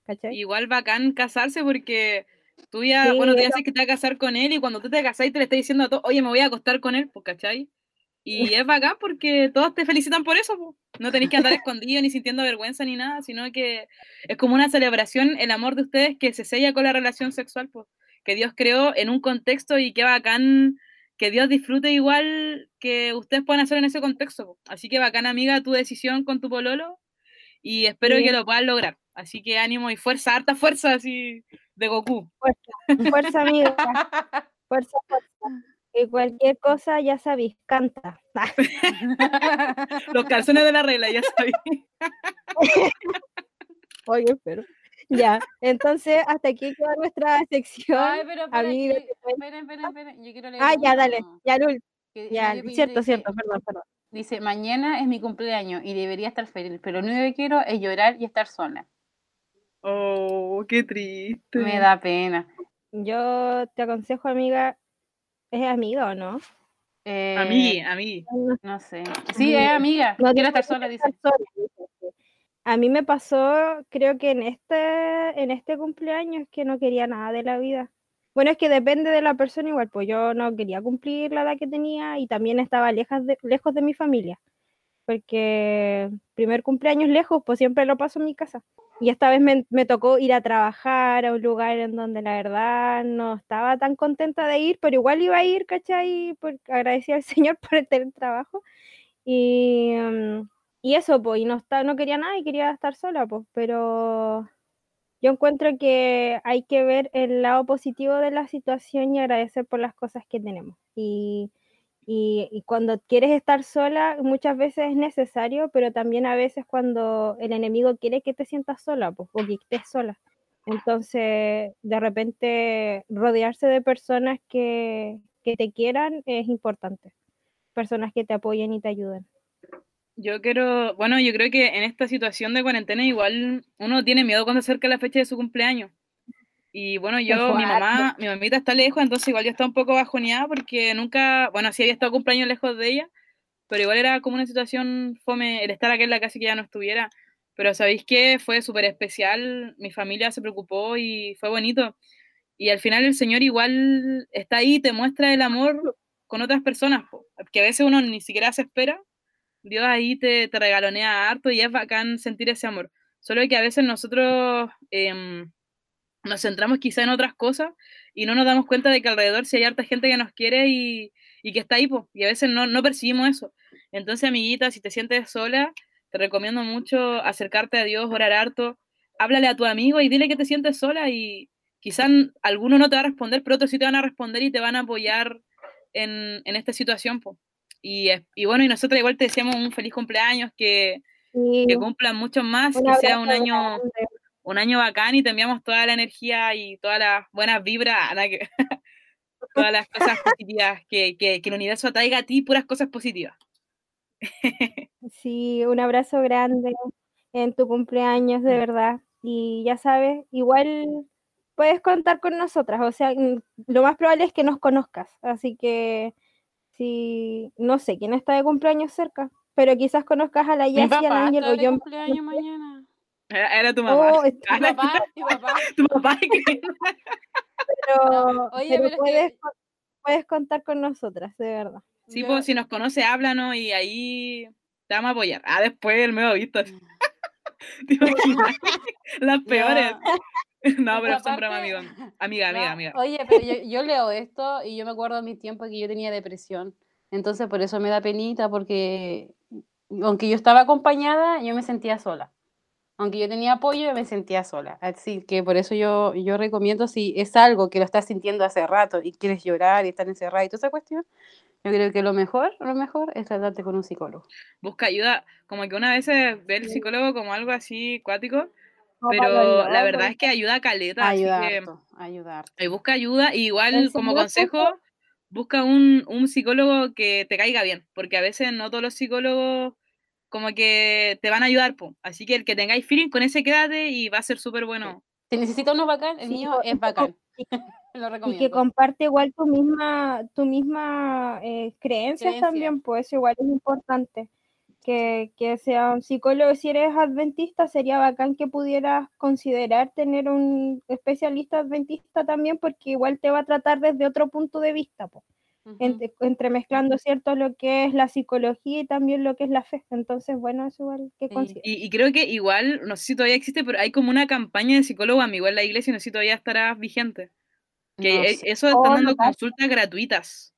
¿cachai? Igual bacán casarse porque tú ya, Sí, bueno, eso. sabes que te vas a casar con él y cuando tú te casás te le estás diciendo a todos, oye, me voy a acostar con él, pues, ¿cachai? Y es bacán porque todos te felicitan por eso. No tenéis que andar escondido ni sintiendo vergüenza ni nada, sino que es como una celebración, el amor de ustedes que se sella con la relación sexual, que Dios creó en un contexto y qué bacán que Dios disfrute igual que ustedes puedan hacer en ese contexto. po. Así que bacán, amiga, tu decisión con tu pololo y espero Sí. que lo puedas lograr. Así que ánimo y fuerza, harta fuerza así de Goku. Fuerza, amiga, fuerza, fuerza. Y cualquier cosa, ya sabéis, canta. Los calzones de la regla, ya sabes. Oye, pero. Ya, entonces hasta aquí queda nuestra sección. Ay, pero esperen, esperen, esperen, yo quiero leer Ah, ya, dale, uno ya, Lul, que ya, cierto, cierto, perdón, perdón. Dice, mañana es mi cumpleaños y debería estar feliz, pero lo único que quiero es llorar y estar sola. Oh, qué triste. Me da pena. Yo te aconsejo, amiga, ¿es amiga o no? Eh, Amigui, amigui. No, No sé. Sí, es amiga. no quiero tiene estar sola, dice. A mí me pasó, creo que en este, en este cumpleaños que no quería nada de la vida. Bueno, es que depende de la persona igual, pues yo no quería cumplir la edad que tenía y también estaba lejas de- lejos de mi familia, porque primer cumpleaños lejos, pues siempre lo paso en mi casa. Y esta vez me, me tocó ir a trabajar a un lugar en donde la verdad no estaba tan contenta de ir, pero igual iba a ir, ¿cachai? Porque agradecía al Señor por el tener trabajo. Y, mm, y eso, pues, y no, está, no quería nada y quería estar sola, pues, pero yo encuentro que hay que ver el lado positivo de la situación y agradecer por las cosas que tenemos. Y, y, cuando quieres estar sola, muchas veces es necesario, pero también a veces cuando el enemigo quiere que te sientas sola, pues, o que estés sola. Entonces, de repente, rodearse de personas que, que te quieran es importante. Personas que te apoyen y te ayuden. Yo quiero, bueno, yo creo que en esta situación de cuarentena igual uno tiene miedo cuando acerca la fecha de su cumpleaños. Y bueno, yo, mi mamá, mi mamita está lejos, entonces igual yo estaba un poco bajoneada porque nunca, bueno, sí había estado cumpleaños lejos de ella, pero igual era como una situación fome el estar aquí en la casa que ya no estuviera. Pero ¿sabéis qué? Fue súper especial, mi familia se preocupó y fue bonito. Y al final el Señor igual está ahí, te muestra el amor con otras personas, que a veces uno ni siquiera se espera. Dios ahí te, te regalonea harto y es bacán sentir ese amor. Solo que a veces nosotros em, nos centramos quizá en otras cosas y no nos damos cuenta de que alrededor si hay harta gente que nos quiere y, y que está ahí, y a veces no, no percibimos eso. Entonces, amiguita, si te sientes sola, te recomiendo mucho acercarte a Dios, orar harto, háblale a tu amigo y dile que te sientes sola y quizás alguno no te va a responder, pero otros sí te van a responder y te van a apoyar en, en esta situación. Po. Y, y, bueno, y nosotros igual te deseamos un feliz cumpleaños, que, sí. que cumplan muchos más, un que sea un año, grande. Un año bacán y te enviamos toda la energía y todas las buenas vibras, todas las cosas positivas, que, que, que el universo atraiga a ti puras cosas positivas. Sí, un abrazo grande en tu cumpleaños, de verdad. Y ya sabes, igual puedes contar con nosotras, o sea, lo más probable es que nos conozcas, así que si, no sé quién está de cumpleaños cerca, pero quizás conozcas a la Yassi, al Ángel o yo. cumpleaños mañana. Era, era, tu mamá. Oh, tu papá, tu papá. tu papá. pero, Oye, pero, pero puedes, es que... puedes contar con nosotras, de verdad. Sí, yo... pues si nos conoce, háblanos y ahí te vamos a apoyar. Ah, después el medio visto. Las peores. No, pero son broma, amigo. Amiga, amiga, no, amiga. Oye, pero yo, yo, leo esto y yo me acuerdo de mis tiempos que yo tenía depresión. Entonces, por eso me da penita, porque aunque yo estaba acompañada, yo me sentía sola. Aunque yo tenía apoyo, yo me sentía sola. Así que por eso yo, yo recomiendo, si es algo que lo estás sintiendo hace rato y quieres llorar y estar encerrada y toda esa cuestión, yo creo que lo mejor, lo mejor es tratarte con un psicólogo. Busca ayuda, como que una vez ve el psicólogo como algo así cuático, pero la verdad es que ayuda a caleta. Ayudar, así que, ayudar. Y busca ayuda, y igual como consejo, busca un, un psicólogo que te caiga bien, porque a veces no todos los psicólogos como que te van a ayudar, po. así que el que tengáis feeling con ese quédate y va a ser súper bueno. Si necesitas uno bacán, el sí, mío es bacán. Lo recomiendo. Y que comparte igual tu misma, tu misma eh, creencias Creencia. también, pues igual es importante. Que, que, sea un psicólogo, si eres adventista, sería bacán que pudieras considerar tener un especialista adventista también, porque igual te va a tratar desde otro punto de vista, pues. Uh -huh. entre, entremezclando, ¿cierto?, lo que es la psicología y también lo que es la fe. Entonces, bueno, es igual que sí. y, y, creo que igual, no sé si todavía existe, pero hay como una campaña de psicólogo amigo en la iglesia, no sé si todavía estará vigente. Que no sé. eso están oh, dando no consultas gratuitas.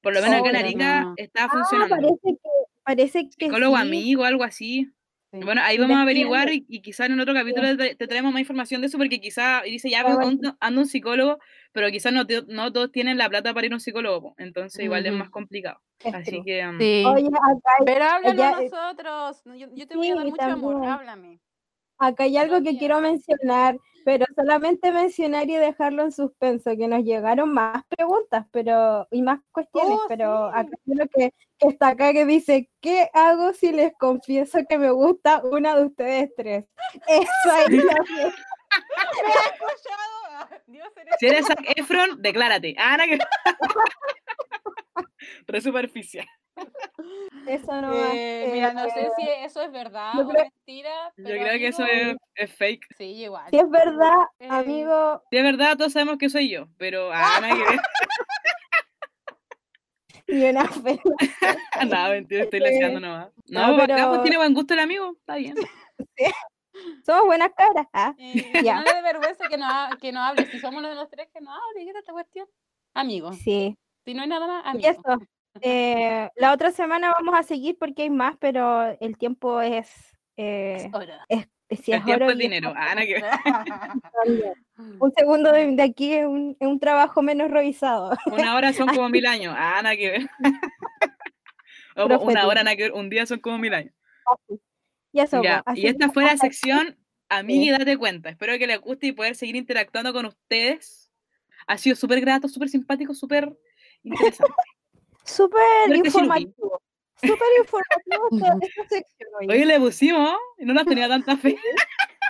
Por lo menos oh, acá en Arica no. está funcionando. Ah, parece que, parece que Psicólogo sí. amigo, algo así. Sí. Bueno, ahí vamos a averiguar y, y quizás en otro capítulo sí. te, te, traemos más información de eso porque quizás dice ya ando, ando, un psicólogo, pero quizás no, no, todos tienen la plata para ir a un psicólogo, entonces igual uh -huh. es más complicado. Así que... Um... Sí. Oye, acá, pero háblanos nosotros, yo, yo, te voy a dar mucho también. amor, háblame. Acá hay algo que quiero mencionar, pero solamente mencionar y dejarlo en suspenso, que nos llegaron más preguntas pero y más cuestiones, oh, pero sí. acá hay uno que, que, está acá que dice, ¿qué hago si les confieso que me gusta una de ustedes tres? Eso me ha escuchado. Dios, eres si eres Zac Efron, declárate. Ana que... Re superficial. Eso no eh, Mira, no sé si eso es verdad o creo, mentira. Pero yo creo amigo, que eso es, es, fake. Sí, igual. Si es verdad, eh, amigo. Si es verdad, todos sabemos que soy yo, pero a Ana que ver. Y una fe. no, mentira, estoy leseando nomás. No, no pero... acá pues tiene buen gusto el amigo, está bien. Sí. Somos buenas caras. ¿ah? Eh, ya. No le dé vergüenza que no, que no hable. Si somos uno de los tres, que no hable. ¿Qué es esta cuestión? Amigo. Sí. Si no hay nada más, amigo. Y eso. Eh, la otra semana vamos a seguir porque hay más, pero el tiempo es. Eh, es, es, si el tiempo es dinero. Ana, que... un segundo de, de aquí es un, es un, trabajo menos revisado. Una hora son como mil años. Ana, que una hora, Ana, que un día son como mil años. Y, eso, ya, y esta fue la sección Amiga y date cuenta. Espero que les guste y poder seguir interactuando con ustedes. Ha sido súper grato, súper simpático, súper interesante. Súper informativo. súper informativo esta, esta sección. Oye. Oye, le pusimos, y no nos tenía tanta fe.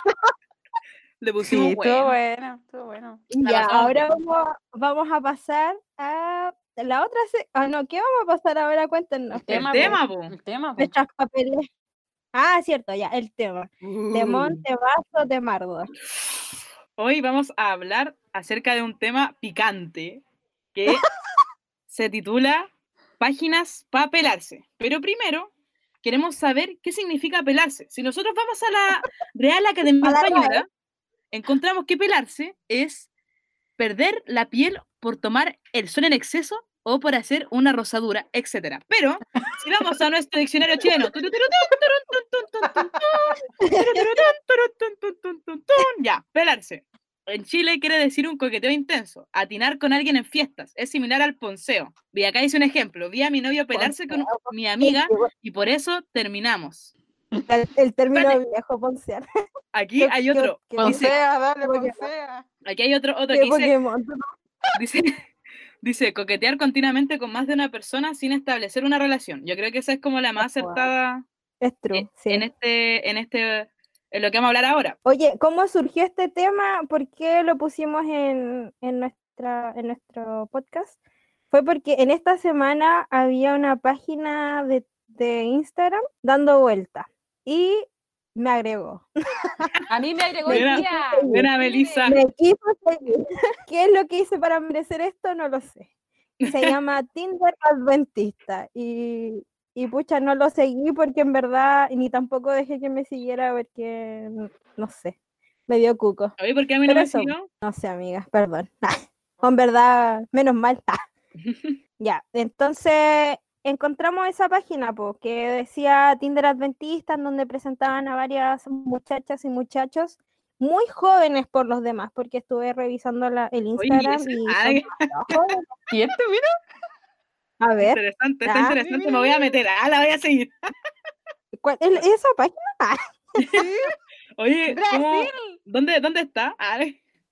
le pusimos Sí, bueno. estuvo bueno, estuvo bueno. Ya, ahora vamos, vamos a pasar a la otra. se- Ah, no, ¿qué vamos a pasar ahora? Cuéntenos. El tema, tema, po, po. El tema, po. Nuestras papeles. Ah, cierto, ya, el tema. De Uh. Monte Vaso de Mardor. Hoy vamos a hablar acerca de un tema picante que se titula Páginas para pelarse. Pero primero queremos saber qué significa pelarse. Si nosotros vamos a la Real Academia. Española, encontramos que pelarse es perder la piel por tomar el sol en exceso o por hacer una rosadura, etc. Pero si vamos a nuestro diccionario chileno, ya, pelarse. En Chile quiere decir un coqueteo intenso, atinar con alguien en fiestas, es similar al ponceo. Y acá dice un ejemplo, vi a mi novio pelarse con mi amiga y por eso terminamos. El, el término Espérate. viejo poncear. Aquí hay otro, Poncea, dale, poncea. aquí hay otro, otro que dice, dice, dice, coquetear continuamente con más de una persona sin establecer una relación. Yo creo que esa es como la más acertada Es true, en, sí. en este, en este, en lo que vamos a hablar ahora. Oye, ¿cómo surgió este tema? ¿Por qué lo pusimos en, en, nuestra, en nuestro podcast? Fue porque en esta semana había una página de, de Instagram dando vuelta y me agregó. A mí me agregó Buena- el día. buena, Melissa. Me quiso seguir. ¿Qué es lo que hice para merecer esto? No lo sé. Se llama Tinder Adventista y, y pucha, no lo seguí porque en verdad, ni tampoco dejé que me siguiera porque, no sé, me dio cuco. Oye, ¿por qué a mí no Pero me eso, siguió? No sé, amiga, perdón. En verdad, menos mal. Ya, entonces encontramos esa página po, que decía Tinder Adventista, en donde presentaban a varias muchachas y muchachos muy jóvenes por los demás, porque estuve revisando la- el Oye, Instagram ese- y son. ¿Y este, mira? A ver, interesante, está Ah, interesante, me voy a meter, ah, la voy a seguir. ¿cuál- el- esa página? Oye, ¿cómo- Brasil. ¿dónde, ¿dónde está? Ah,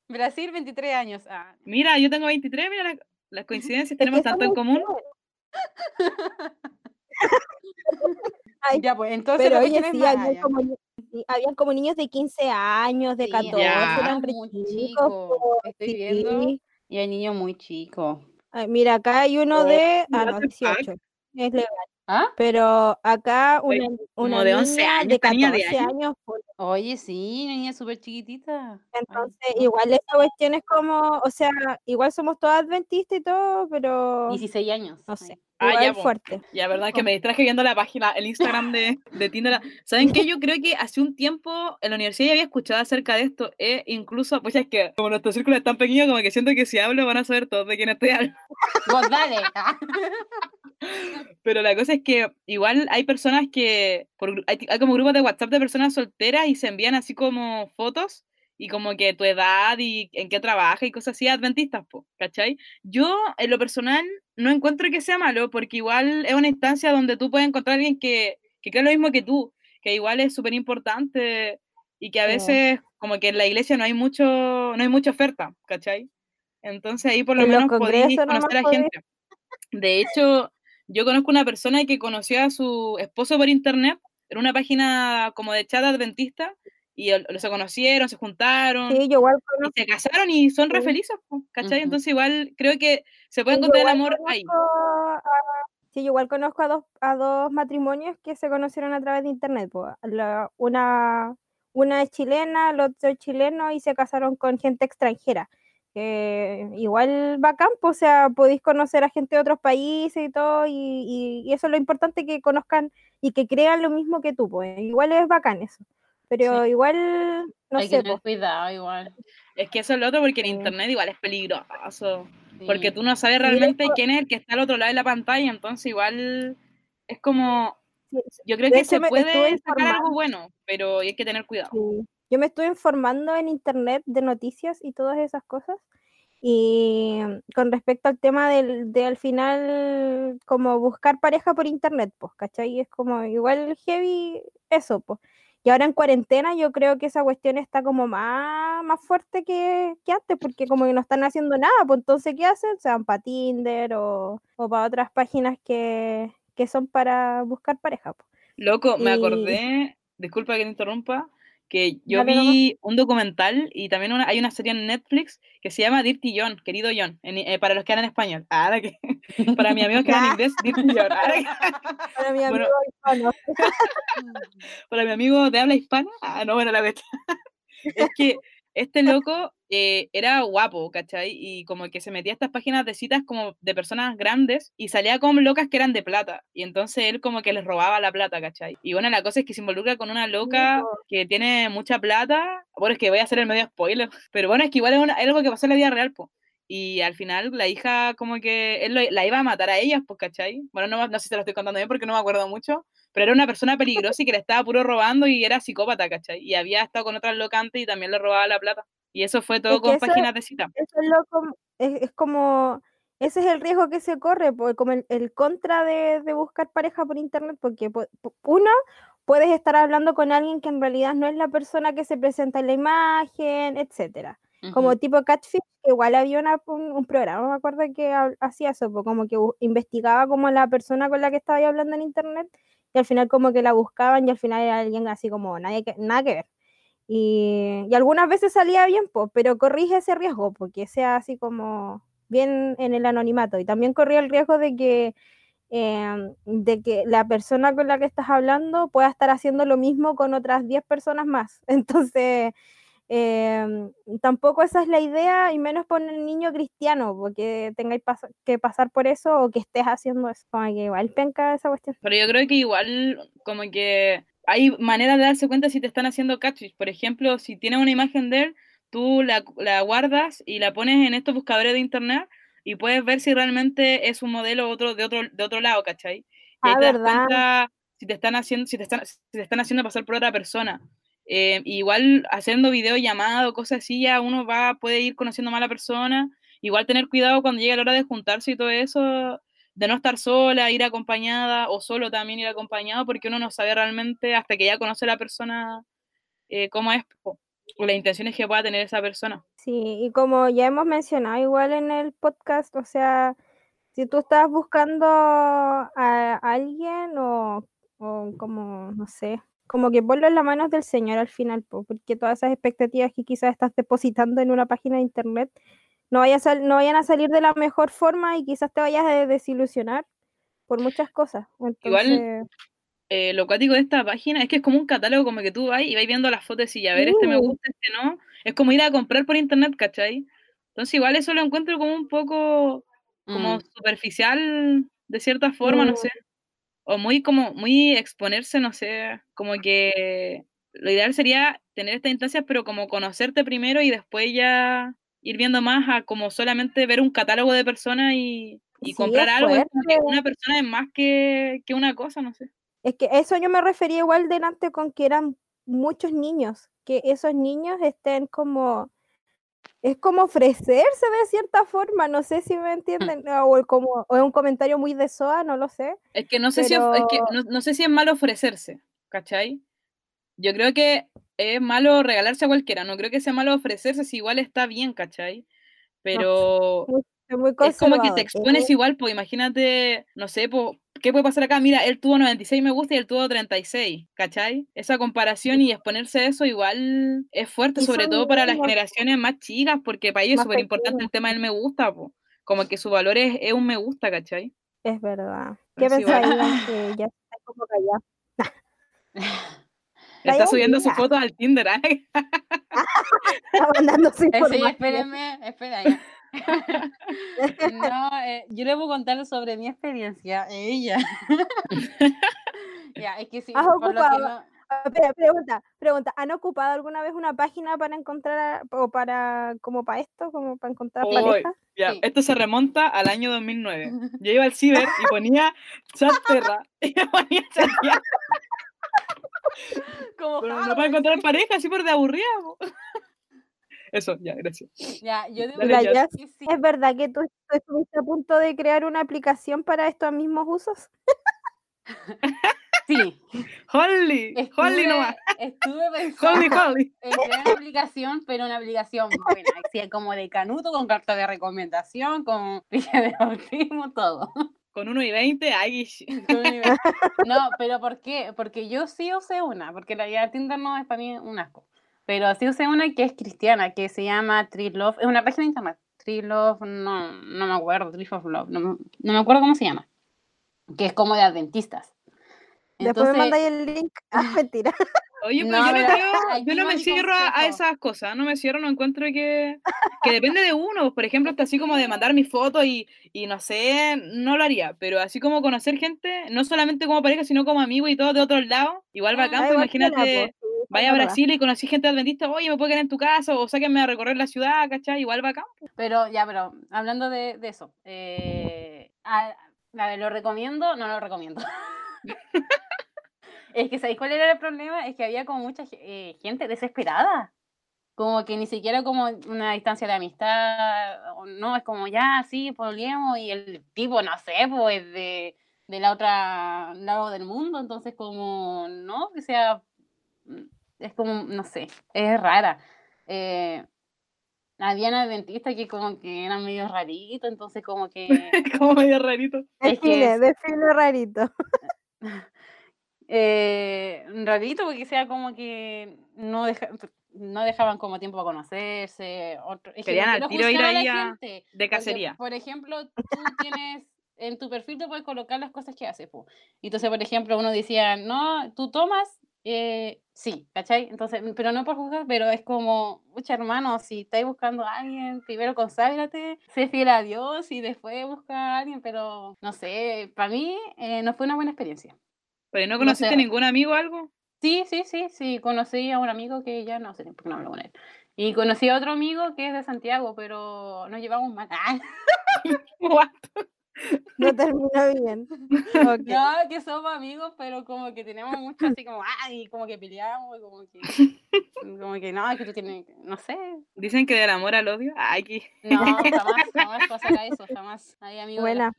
Brasil, 23 años. Ah, mira, yo tengo 23, mira la- las coincidencias, Es tenemos tanto en común. Ay, ya, pues entonces Pero la oye, sí, allá. como, ni- sí, habían como niños de 15 años, de Sí, 14, Ya. eran muy chicos, Estoy viendo. sí. Y hay niños muy chicos. Ay, mira, acá hay uno Oh, de, ah, no, the fuck? 18, es legal. ¿Ah? Pero acá una, como una de 11 niña años, de esta niña 14 de años. años, pues, Oye, sí, una niña súper chiquitita. Ay, entonces no. igual esa cuestión es como, o sea, igual somos todas adventistas y todo, pero 16 años. no Ay. sé, Ah, ya, fuerte. Ya, verdad que me distraje viendo la página, el Instagram de, de Tinder. ¿Saben qué? Yo creo que hace un tiempo en la universidad ya había escuchado acerca de esto. E incluso, pues es que como nuestro círculo es tan pequeño, como que siento que si hablo van a saber todos de quién estoy hablando. Vos dale. Pero la cosa es que igual hay personas que, por hay, hay como grupos de WhatsApp de personas solteras y se envían así como fotos y como que tu edad y en qué trabaja y cosas así, adventistas, po, ¿cachai? Yo, en lo personal, no encuentro que sea malo porque igual es una instancia donde tú puedes encontrar a alguien que, que cree lo mismo que tú, que igual es súper importante y que a veces como que en la iglesia no hay mucho, no hay mucha oferta, ¿cachai? Entonces ahí por lo En menos podéis conocer a podéis- gente. De hecho, yo conozco una persona que conoció a su esposo por internet en una página como de chat adventista y se conocieron, se juntaron Sí, yo igual y conozco, se casaron y son re felices, ¿cachai? Entonces igual creo que se puede Sí, encontrar el amor ahí. a- sí, yo igual conozco a dos, a dos matrimonios que se conocieron a través de internet. La- una, una es chilena, el otro es chileno y se casaron con gente extranjera. igual bacán, po, o sea, podéis conocer a gente de otros países y todo, y, y- y eso es lo importante que conozcan y que crean lo mismo que tú, pues. Igual es bacán eso. Pero igual, no Hay sé, que tener cuidado igual. Es que eso es lo otro porque en Sí. internet igual es peligroso. Porque Sí. tú no sabes Sí, realmente quién es el que está al otro lado de la pantalla, entonces igual es como, Sí, yo creo que se me puede sacar algo bueno, pero hay que tener cuidado. Sí. Yo me estuve informando en internet de noticias y todas esas cosas. Y con respecto al tema del, de al final, como buscar pareja por internet, pues, ¿cachai? Es como igual heavy eso, pues. Y ahora en cuarentena yo creo que esa cuestión está como más, más fuerte que, que antes, porque como que no están haciendo nada, pues entonces, ¿qué hacen? Se van para Tinder o, o para otras páginas que, que son para buscar pareja. po. Loco, me acordé, disculpa que te interrumpa, que yo vi un documental y también una- hay una serie en Netflix que se llama Dirty John, querido John, en- eh, para los que hablan español. Ahora que, para mis amigos que hablan inglés, Dirty John. Que- Para mi Bueno. amigo hispano. para mi amigo de habla hispana, ah, no, bueno, la bestia. Es que este loco eh, era guapo, ¿cachai? Y como que se metía a estas páginas de citas como de personas grandes y salía con locas que eran de plata. Y entonces él como que les robaba la plata, ¿cachai? Y bueno, la cosa es que se involucra con una loca que tiene mucha plata. Bueno, es que voy a hacer el medio spoiler. Pero bueno, es que igual es, una- es algo que pasó en la vida real, po. Y al final la hija como que él lo- la iba a matar a ellas, pues, ¿cachai? Bueno, no, no sé si te lo estoy contando bien porque no me acuerdo mucho, pero era una persona peligrosa y que le estaba puro robando y era psicópata, ¿cachai? Y había estado con otras locantes y también le robaba la plata. Y eso fue todo Es con eso- páginas de cita. Eso es, lo es, es como, ese es el riesgo que se corre, como el, el contra de, de buscar pareja por internet, porque po- po- uno, puedes estar hablando con alguien que en realidad no es la persona que se presenta en la imagen, etcétera. Como tipo Catfish, que igual había una- un, un programa, me acuerdo que hacía eso, como que investigaba como la persona con la que estaba hablando en internet, y al final como que la buscaban y al final era alguien así como nadie que, nada que ver. Y, y algunas veces salía bien, pues, pero corrige ese riesgo, porque sea así como bien en el anonimato. Y también corría el riesgo de que, em, de que la persona con la que estás hablando pueda estar haciendo lo mismo con otras 10 personas más. Entonces, em, tampoco esa es la idea, y menos por el niño cristiano, porque tengáis pas- que pasar por eso o que estés haciendo eso. Como que igual penca esa cuestión. Pero yo creo que igual como que hay maneras de darse cuenta si te están haciendo catfish. Por ejemplo, si tienes una imagen de él, tú la, la guardas y la pones en estos buscadores de internet y puedes ver si realmente es un modelo otro, de, otro, de otro lado, ¿cachai? Y Ah, te das ¿verdad? cuenta si te están haciendo, si te están, si te están haciendo pasar por otra persona. Eh, igual haciendo videollamado, cosas así, ya uno va, puede ir conociendo más a la persona. Igual tener cuidado cuando llegue la hora de juntarse y todo eso, de no estar sola, ir acompañada o solo también ir acompañado, porque uno no sabe realmente hasta que ya conoce a la persona eh, cómo es o las intenciones que pueda tener esa persona. Sí, y como ya hemos mencionado igual en el podcast, o sea, si tú estás buscando a alguien o, o como, no sé, como que ponlo en las manos del Señor al final, po, porque todas esas expectativas que quizás estás depositando en una página de internet no, vaya a no vayan a salir de la mejor forma y quizás te vayas a desilusionar por muchas cosas. Igual- Entonces, Eh, lo cuático de esta página es que es como un catálogo como que tú vas y vas viendo las fotos y a ver, este me gusta, este no. Es como ir a comprar por internet, ¿cachai? Entonces igual eso lo encuentro como un poco como Mm. superficial de cierta forma, no sé. O muy como, muy exponerse, no sé, como que lo ideal sería tener estas instancias, pero como conocerte primero y después ya ir viendo más a como solamente ver un catálogo de personas y, y Sí, comprar algo. Que una persona es más que, que una cosa, no sé. Es que eso yo me refería igual delante con que eran muchos niños, que esos niños estén como, es como ofrecerse de cierta forma, no sé si me entienden, o el como, o es un comentario muy de SOA, no lo sé. Es que no sé si es, que no, no sé si es malo ofrecerse, ¿cachai? Yo creo que es malo regalarse a cualquiera, no creo que sea malo ofrecerse si igual está bien, ¿cachai? Pero Es muy es como que te expones igual, pues imagínate, no sé, pues, ¿qué puede pasar acá? Mira, él tuvo 96 me gusta y él tuvo 36, ¿cachai? Esa comparación y exponerse a eso igual es fuerte, Y sobre todo para las generaciones más chicas, porque para ellos es súper importante el tema del me gusta, pues. Como que su valor es, es un me gusta, ¿cachai? Es verdad. ¿Qué pensáis que ya está como callado? Está subiendo sus fotos al Tinder, ¿ah? Está mandando su Eh, sí, información. espérenme, espera ya. No, eh, yo le voy a contar sobre mi experiencia. Ella. ya, es que sí, Has ocupado. no- espera, pregunta, pregunta, ¿han ocupado alguna vez una página para encontrar a- o para como para esto, como para encontrar Uy, pareja? Ya, Sí. esto se remonta al año 2009. Yo iba al ciber y ponía chat perra. Y me ponía a chatear, Como pero no para encontrar pareja, así por de aburrida. Eso, ya, gracias. Ya, yo debo Dale, sí. ¿Es verdad que tú tú estuviste a punto de crear una aplicación para estos mismos usos? Sí, Holly, Holly nomás. estuve Holly, pensando Holly. en crear una aplicación, pero una aplicación buena, así como de canuto, con carta de recomendación, con ficha de bautismo, todo. Con 1 y 20, ay, No, pero ¿por qué? Porque yo sí usé una, porque la idea de Tinder no es para mí un asco. Pero sí usé una que es cristiana, que se llama Tree Love, es una página de internet. Tree Love, no, no me acuerdo, Tree of Love, no, me- no me acuerdo cómo se llama. Que es como de adventistas. Después me Entonces, mandáis el link. Ah, mentira. Oye, pero No, yo no creo, yo no me mi cierro a, esas cosas, no me cierro, no encuentro que, que depende de uno, por ejemplo, hasta así como de mandar mis fotos y, y no sé, no lo haría, pero así como conocer gente, no solamente como pareja, sino como amigo y todo de otros lados, igual Ah, bacán, Ah, pues imagínate, vaya a. Brasil y conocí gente adventista, oye, me puedo quedar en tu casa, o sáquenme a recorrer la ciudad, ¿cachai? Igual bacán. pues. Pero ya, pero hablando de, de eso, eh, a, a ver, ¿lo recomiendo? No lo recomiendo. es que, ¿sabéis cuál era el problema? Es que había como mucha eh, gente desesperada. Como que ni siquiera como una distancia de amistad, o no, es como ya, sí, poliemos, y el tipo, no sé, pues de, de la otra lado del mundo, entonces como, no, que sea, mm, es como, no sé, es rara. Eh, habían adventistas que como que eran medio raritos, entonces como que como medio rarito. Es que Define, es- define rarito. eh, rarito porque sea como que no, deja- no dejaban como tiempo para conocerse. Otro, Querían al tiro ir juzgar a la ahí a- gente, De porque, cacería. por ejemplo, tú tienes en tu perfil te puedes colocar las cosas que haces. po. Entonces, por ejemplo, uno decía, no, tú tomas, eh, sí, ¿cachai? Entonces, pero no por juzgar, pero es como, mucha hermano, si estáis buscando a alguien, primero conságrate, sé fiel a Dios y después busca a alguien, pero no sé, para mí eh, no fue una buena experiencia. Pero ¿no no conociste sé. ningún amigo o algo? Sí, sí, sí, sí, conocí a un amigo que ya no sé por qué no hablo con él. Y conocí a otro amigo que es de Santiago, pero nos llevamos mal. No terminó bien. Ok. No, que somos amigos, pero como que tenemos mucho así como, ah, y como que peleamos, como que, como que no, es que tú tienes, no sé, Dicen que del amor al odio. Ay, que... no, jamás, jamás pasará eso, jamás. Hay amigos Buena.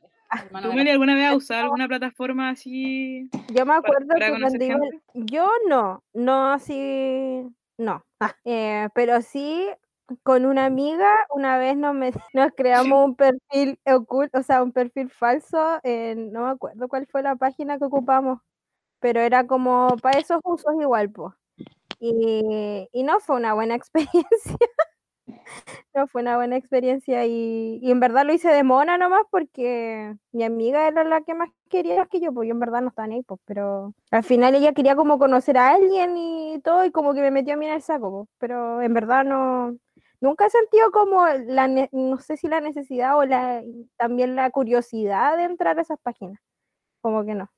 ¿Tú, Meli, alguna vez has usado alguna plataforma así? Yo me para- acuerdo para que conocer cuando iba, yo no, no así, no, Ah, eh, pero sí con una amiga una vez nos, met- nos creamos un perfil oculto, o sea, un perfil falso, en- no me acuerdo cuál fue la página que ocupamos, pero era como para esos usos igual, pues. Y, y no fue una buena experiencia. No fue una buena experiencia y, y en verdad lo hice de mona nomás porque mi amiga era la que más quería que yo, pues yo en verdad no estaba ni ahí, pues, pero al final ella quería como conocer a alguien y todo y como que me metió a mí en el saco, pues, pero en verdad no, nunca he sentido como la, no sé si la necesidad o la, también la curiosidad de entrar a esas páginas, como que no.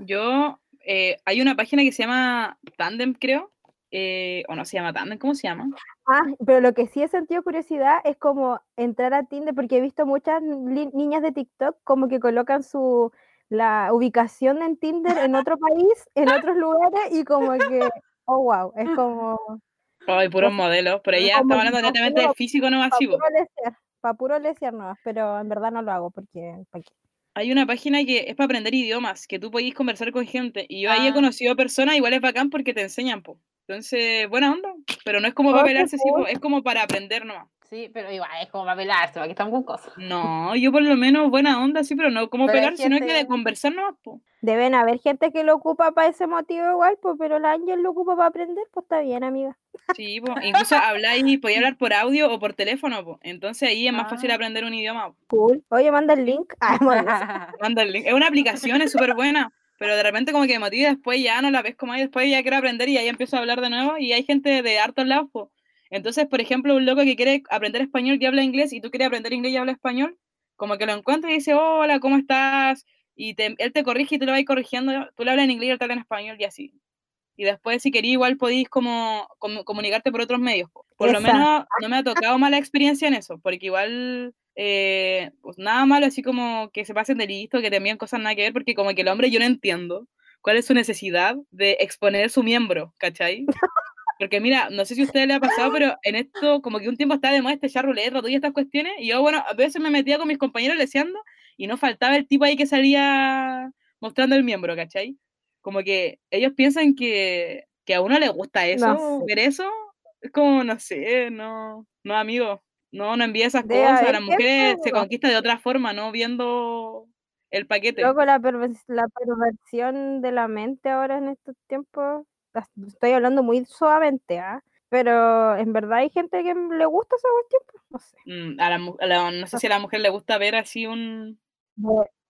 Yo, eh, hay una página que se llama Tandem, creo. eh, o no se llama Tandem, ¿cómo se llama? Ah, pero lo que sí he sentido curiosidad es como entrar a Tinder, porque he visto muchas niñas de TikTok como que colocan su la ubicación en Tinder en otro país, en otros lugares, y como que, oh wow, es como Ay, puros modelos, pero es ya como estamos hablando netamente puro- físico, no masivo. para puro lesear nomás, pero en verdad no lo hago porque. Hay una página que es para aprender idiomas, que tú podés conversar con gente. Y yo ahí he Ah. conocido personas, igual es bacán porque te enseñan, po. Entonces, buena onda. Pero no es como Oh, para qué pelarse, es como para aprender nomás. Sí, pero igual es como para pelarse, para que están con cosas. No, yo por lo menos buena onda, sí, pero no como Pero hay pelar, sino que de conversar nomás, po. Deben haber gente que lo ocupa para ese motivo igual, pues, pero la Ángel lo ocupa para aprender, pues está bien, amiga. Sí, po. Incluso habláis, podía hablar por audio o por teléfono, po. Entonces ahí es más fácil Ah. aprender un idioma. po. Cool. Oye, manda el link. Ah, Manda el link. Es una aplicación, es súper buena, pero de repente como que me motiva y después ya no la ves como ahí, después ya quiero aprender y ahí empiezo a hablar de nuevo y hay gente de hartos lados, po. Entonces, por ejemplo, un loco que quiere aprender español y habla inglés y tú quieres aprender inglés y habla español, como que lo encuentra y dice, hola, ¿cómo estás? Y te- él te corrige y tú le vas corrigiendo, tú le hablas en inglés y él te habla en español y así. Y después, si queréis, igual podéis como, como comunicarte por otros medios. po. Por lo Esa. menos no me ha tocado mala experiencia en eso, porque igual, eh, pues nada malo, así como que se pasen de listo, que te envíen cosas nada que ver, porque como que el hombre yo no entiendo cuál es su necesidad de exponer su miembro, ¿cachai? Porque mira, no sé si a ustedes le ha pasado, pero en esto, como que un tiempo está de moda este echar ruleta, todas estas cuestiones, y yo, bueno, a veces me metía con mis compañeros leseando, y no faltaba el tipo ahí que salía mostrando el miembro, ¿cachai? Como que ellos piensan que, que a uno le gusta eso, sé. ver eso, es como, no sé, no, no, amigo, no, no envíe esas Debe cosas, las mujeres se ¿no? conquistan de otra forma, no viendo el paquete. Luego la, pervers- la perversión de la mente ahora en estos tiempos, estoy hablando muy suavemente, ¿ah? Pero en verdad hay gente que le gusta esa cuestión, pues, no sé. Mm, a la a la- no sé si a la mujer le gusta ver así un,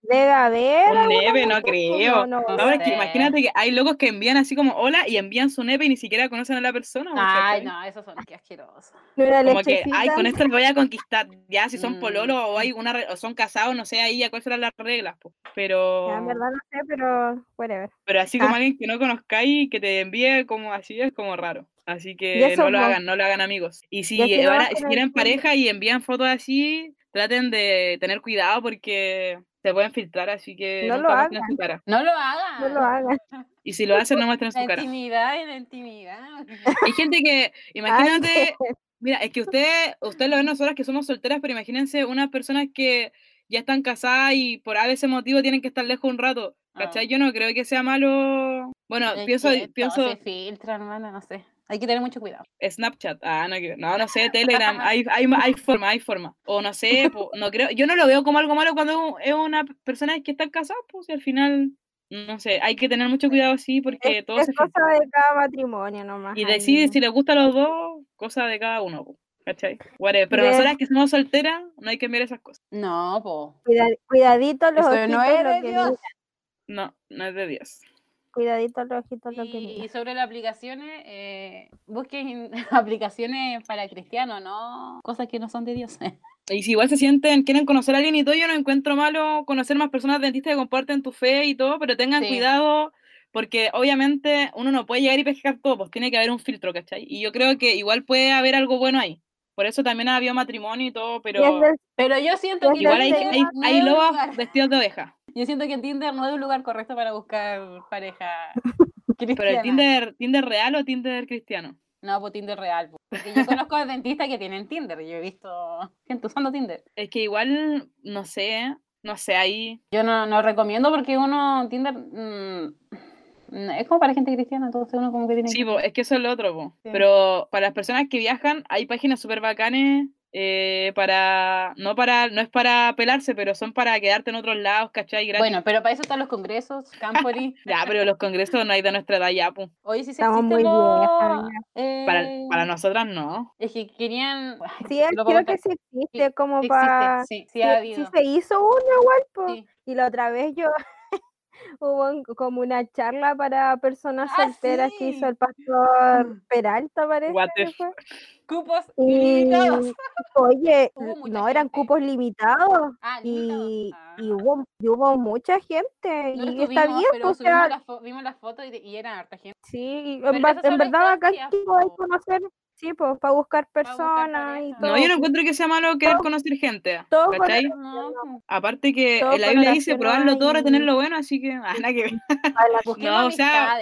Debe haber. un nepe, no creo. no, no, No Ahora es que sé. imagínate que hay locos que envían así como hola y envían su nepe y ni siquiera conocen a la persona. Ay, no, esos son qué asquerosos. Como que, ay, con esto lo voy a conquistar. Ya, si son Mm. pololos o hay una o son casados, no sé ahí ya cuáles serán las reglas, po. Pero, Ya, en verdad no sé, pero whatever. pero así como Ah. alguien que no conozcáis que te envíe como así es como raro. Así que no lo hagan, no lo hagan amigos. Y si, Y ahora, si tienen pareja y envían fotos así, traten de tener cuidado porque se pueden filtrar, así que No lo muestren su cara. No lo hagan. No lo hagan. Y si lo hacen, no muestren La su cara. intimidad la intimidad. Hay gente que, Ay, imagínate, mira, es que usted, usted lo ven nosotras que somos solteras, pero imagínense unas personas que ya están casadas y por a ese motivo tienen que estar lejos un rato. ¿Cachai? Ah. Yo no creo que sea malo. Bueno, Es pienso, que todo pienso se filtra, hermana, no sé. Hay que tener mucho cuidado. Snapchat. Ah, no, que- no, no sé, Telegram. Hay, hay, hay forma, hay forma. O no sé, po, no creo. Yo no lo veo como algo malo cuando es una persona que está casada, pues y al final, no sé, hay que tener mucho cuidado así porque Es, todo es se cosa filtra. de cada matrimonio nomás. Y decide si les gusta a los dos, cosa de cada uno, po, ¿cachai? Whatever. Pero Yes. nosotras que somos solteras, no hay que enviar esas cosas. No, po. Cuida- cuidadito los Eso ojitos no es lo de que Dios. No, no es de Dios. Cuidadito los ojitos lo que Y, y sobre las aplicaciones, eh, busquen aplicaciones para cristianos, no cosas que no son de Dios. Y si igual se sienten, quieren conocer a alguien y todo, yo no encuentro malo conocer más personas dentistas que comparten tu fe y todo, pero tengan Sí. cuidado porque obviamente uno no puede llegar y pescar todo, pues tiene que haber un filtro, ¿cachai? Y yo creo que igual puede haber algo bueno ahí. Por eso también ha habido matrimonio y todo, pero Pero yo siento que igual hay, hay, hay lobos vestidos de oveja. Yo siento que Tinder no es un lugar correcto para buscar pareja Pero el cristiana. Tinder, ¿Tinder real o Tinder cristiano? No, pues Tinder real. po. Porque yo conozco a dentistas que tienen Tinder. Yo he visto gente usando Tinder. Es que igual, no sé, no sé, ahí Yo no, no recomiendo porque uno, Tinder, mm, es como para gente cristiana, entonces uno como que tiene Sí, que- po, es que eso es lo otro, po. Sí. Pero para las personas que viajan, hay páginas súper bacanes eh, para, no para, no es para pelarse, pero son para quedarte en otros lados, ¿cachai? Gratis. Bueno, pero para eso están los congresos, Campori. Ya, pero los congresos no hay de nuestra edad ya, po. Oye, sí se Estamos muy viejas, Para, eh, para nosotras no. Es que querían... Sí, creo contar. que sí existe como Sí para... existe, sí, sí ha habido. se hizo uno igual. Sí. Y la otra vez yo hubo un- como una charla para personas Ah, solteras que hizo sí. el pastor Peralta, parece. What the que fue. Cupos Y, ilimitados. oye, no eran gente. cupos limitados. Ah, limitados. Y, Ah. y hubo, y hubo mucha gente. No y está subimos, bien, pero o subimos sea, la vimos las fotos y, y era harta gente. sí, Pero en, en verdad acá sí po. conocer, sí, pues, para buscar personas y todo. No, yo no encuentro que sea malo querer Todo- conocer gente, todo con ¿cachai? No, Aparte que todo la Biblia dice probarlo todo, y- retener lo bueno, así que, ah, nada que ver. No, o sea.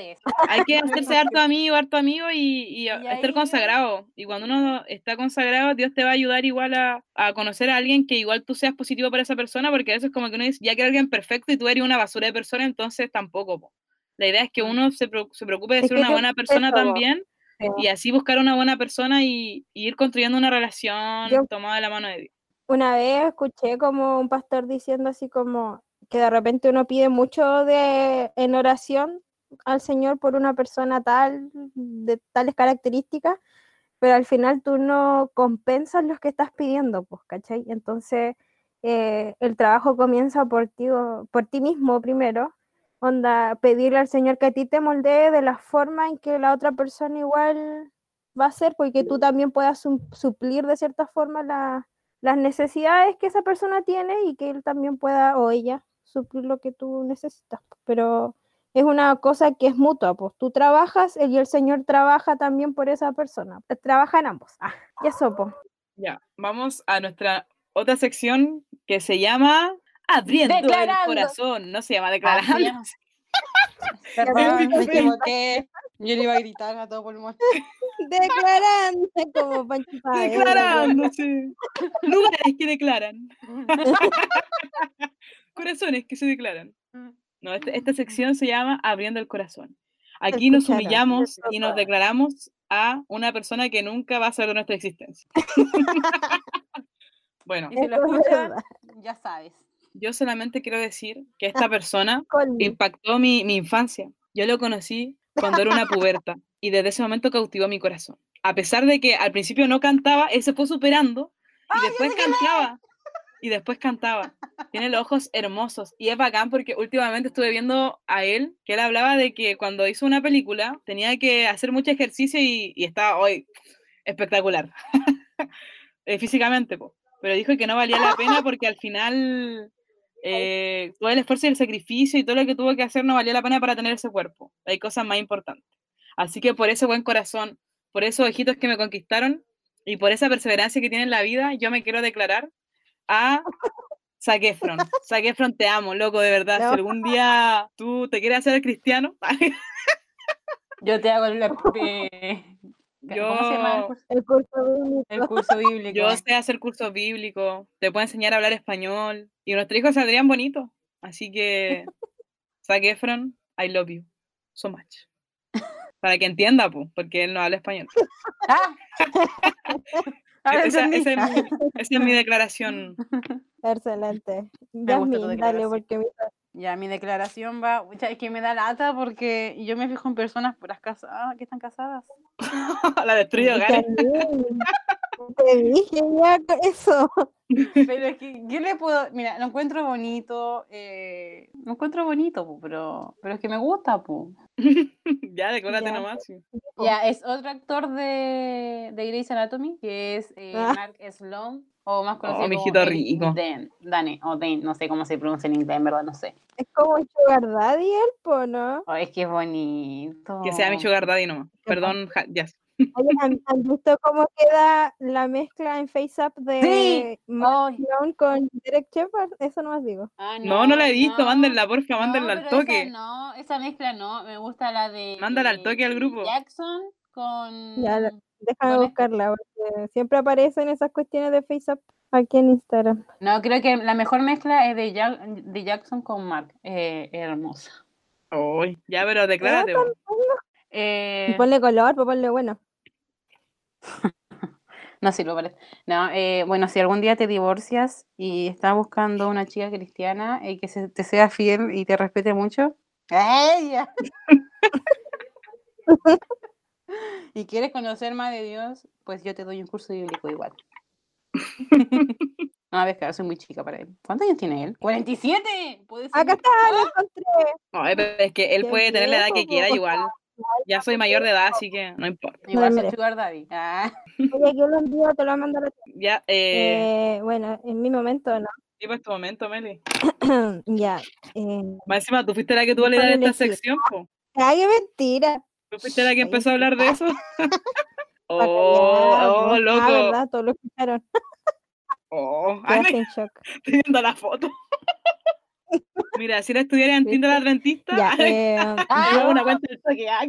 Hay que hacerse harto amigo, harto amigo y, y a- Y estar ahí- consagrado. Y cuando uno está consagrado, Dios te va a ayudar igual a, a conocer a alguien que igual tú seas positivo para esa persona, porque a veces como que uno dice, ya que alguien perfecto y tú eres una basura de persona, entonces tampoco. po. La idea es que Mm. uno se, pro- se preocupe de Es ser una buena persona eso, también Sí. y así buscar una buena persona y, y ir construyendo una relación Yo- tomada de la mano de Dios. Una vez escuché como un pastor diciendo así como que de repente uno pide mucho de en oración al Señor por una persona tal, de tales características, pero al final tú no compensas los que estás pidiendo, pues, ¿cachai? Entonces eh, el trabajo comienza por ti, por ti mismo primero, onda, pedirle al Señor que a ti te moldee de la forma en que la otra persona igual va a ser, porque tú también puedas su- suplir de cierta forma la- las necesidades que esa persona tiene y que él también pueda o ella suplir lo que tú necesitas. Pero es una cosa que es mutua, pues tú trabajas y el Señor trabaja también por esa persona. Trabajan ambos. Ah, y eso, pues. Ya, vamos a nuestra otra sección que se llama Abriendo el corazón. No se llama declarando. Perdón, me equivoqué. Yo le iba a gritar a todo pulmón. Declarando como Pancho. Declarando, sí. Lugares que declaran. Corazones que se declaran. No, este- esta sección se llama Abriendo el corazón. Aquí nos humillamos y nos declaramos a una persona que nunca va a saber de nuestra existencia. bueno, Y si lo ya sabes. Yo solamente quiero decir que esta persona impactó mi, mi infancia. Yo lo conocí cuando era una puberta y desde ese momento cautivó mi corazón. A pesar de que al principio no cantaba, él se fue superando y después cantaba. Y después cantaba. Tiene los ojos hermosos y es bacán porque últimamente estuve viendo a él que él hablaba de que cuando hizo una película tenía que hacer mucho ejercicio y, y estaba hoy espectacular Eh, físicamente, po. pero dijo que no valía la pena porque al final eh, todo el esfuerzo y el sacrificio y todo lo que tuvo que hacer no valía la pena para tener ese cuerpo. Hay cosas más importantes. Así que por ese buen corazón, por esos ojitos que me conquistaron y por esa perseverancia que tiene en la vida, yo me quiero declarar a Zac Efron. Zac Efron, te amo, loco, de verdad. No. Si algún día tú te quieres hacer cristiano, Yo te hago el, eh, ¿Cómo se llama el yo, curso? El curso bíblico. El curso bíblico. yo sé hacer cursos bíblicos, te puedo enseñar a hablar español y nuestros hijos saldrían bonitos. Así que, Zac Efron, I love you so much. Para que entienda, pues, porque él no habla español. Ah. Esa, es mi, esa es mi declaración. Excelente. Me gusta tu Yasmin, dale, declaración. porque Ya, mi declaración va. Es que me da lata porque yo me fijo en personas puras casadas que están casadas. La destruye hogares. Yasmin, Te dije ya eso. Pero es que, ¿qué le puedo.? Mira, lo encuentro bonito. Eh, lo encuentro bonito, pu, pero, pero es que me gusta, pu. ya, declárate Ya. nomás. sí. Ya, es otro actor de, de Grey's Anatomy, que es eh, Ah. Mark Sloan, o más conocido como mijito el rico. Dan, Dane, o Dane, no sé cómo se pronuncia en inglés, en verdad, no sé. Es como un sugar daddy él, po, ¿no? Oh, es que es bonito. Que sea mi sugar daddy nomás. Perdón, ya. Oye, ¿han, han visto cómo queda la mezcla en Face Up de Sí. Mark con Derek Shepard? Eso no más digo. Ah, No, no la he visto. no. Mándenla, porfa, No, mándenla al pero esa toque. no, esa mezcla no, me gusta la de. Mándala al toque al grupo. Jackson con. Ya, la- Déjame este. buscarla, porque siempre aparecen esas cuestiones de Face Up aquí en Instagram. No, creo que la mejor mezcla es de, Jack- de Jackson con Mark. Eh, hermosa. Uy, ya, pero declárate. Eh, ponle color, pues ponle bueno. no, sí, lo parece. No, eh, bueno, si algún día te divorcias y estás buscando una chica cristiana y que se, te sea fiel y te respete mucho. ¡Ella! y quieres conocer más de Dios, pues yo te doy un curso bíblico igual. No, ves que soy muy chica para él. ¿Cuántos años tiene él? ¡47! Puede ser Acá está, lo encontré. Ay, pero es que él puede tener la edad que quiera igual. Ya soy mayor de edad, así que no importa. Igual soy mire. sugar daddy. Ah. Oye, aquí lo envío, te lo voy a mandar a ti. Ya, eh, Eh, bueno, en mi momento no. sí, para este momento, Meli. ya. Eh, Más encima, tú fuiste la que tuvo la idea de esta elegir. sección, po. ay, qué mentira. Tú fuiste la que empezó a hablar de eso. Oh, oh. Ah, loco. verdad, todos lo escucharon. Oh, me en shock. estoy viendo la foto. Mira, si era estudiar en Tinder Adventista, Ya, eh, Ah, yo hago una no. cuenta del toque. ah,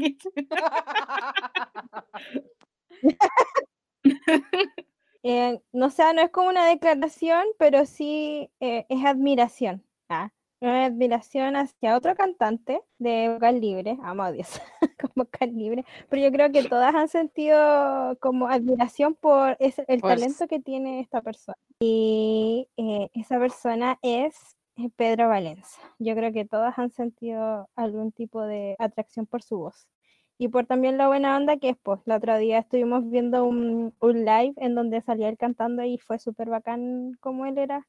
eh, no sé, no es como una declaración, pero sí eh, es admiración. Ah, una admiración hacia otro cantante de vocal libre, amo a Dios, con vocal libre, pero yo creo que todas han sentido como admiración por ese- el talento que tiene esta persona. Y eh, esa persona es eh, Pedro Valenza. Yo creo que todas han sentido algún tipo de atracción por su voz. Y por también la buena onda que es, pues, el otro día estuvimos viendo un, un live en donde salía él cantando y fue súper bacán como él era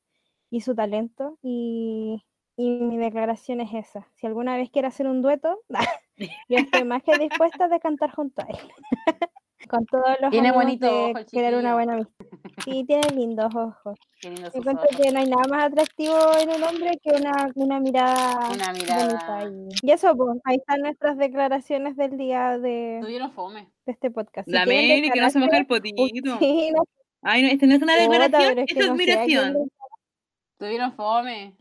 y su talento. Y, y mi declaración es esa. Si alguna vez quiere hacer un dueto, yo estoy más que dispuesta de cantar junto a él. Con todos los Tiene bonito de ojo el crear una buena amistad. Sí, tiene lindos ojos. Lindo Yo ojos. que no hay nada más atractivo en un hombre que una, una mirada Una mirada. Y, y eso, pues, ahí están nuestras declaraciones del día de, Tuvieron fome. de este podcast. Si La Meli, que no se moja el potito. sí, no, Ay, no, este no es una declaración, es que no admiración. Tuvieron fome.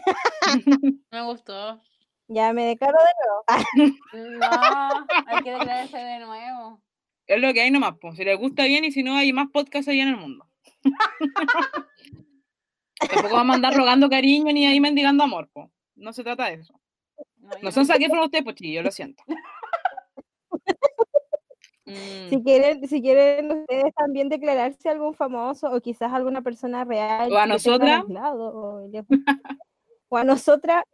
Me gustó. Ya me declaro de nuevo. No, hay que declararse de nuevo. Es lo que hay nomás, pues. Si les gusta bien y si no, hay más podcasts allá en el mundo. Tampoco vamos a andar rogando cariño ni ahí mendigando amor, pues. No se trata de eso. No, No son saqué por ustedes, pues yo lo siento. Mm, Si quieren, si quieren ustedes también declararse algún famoso o quizás alguna persona real O a nosotras. O a nosotras,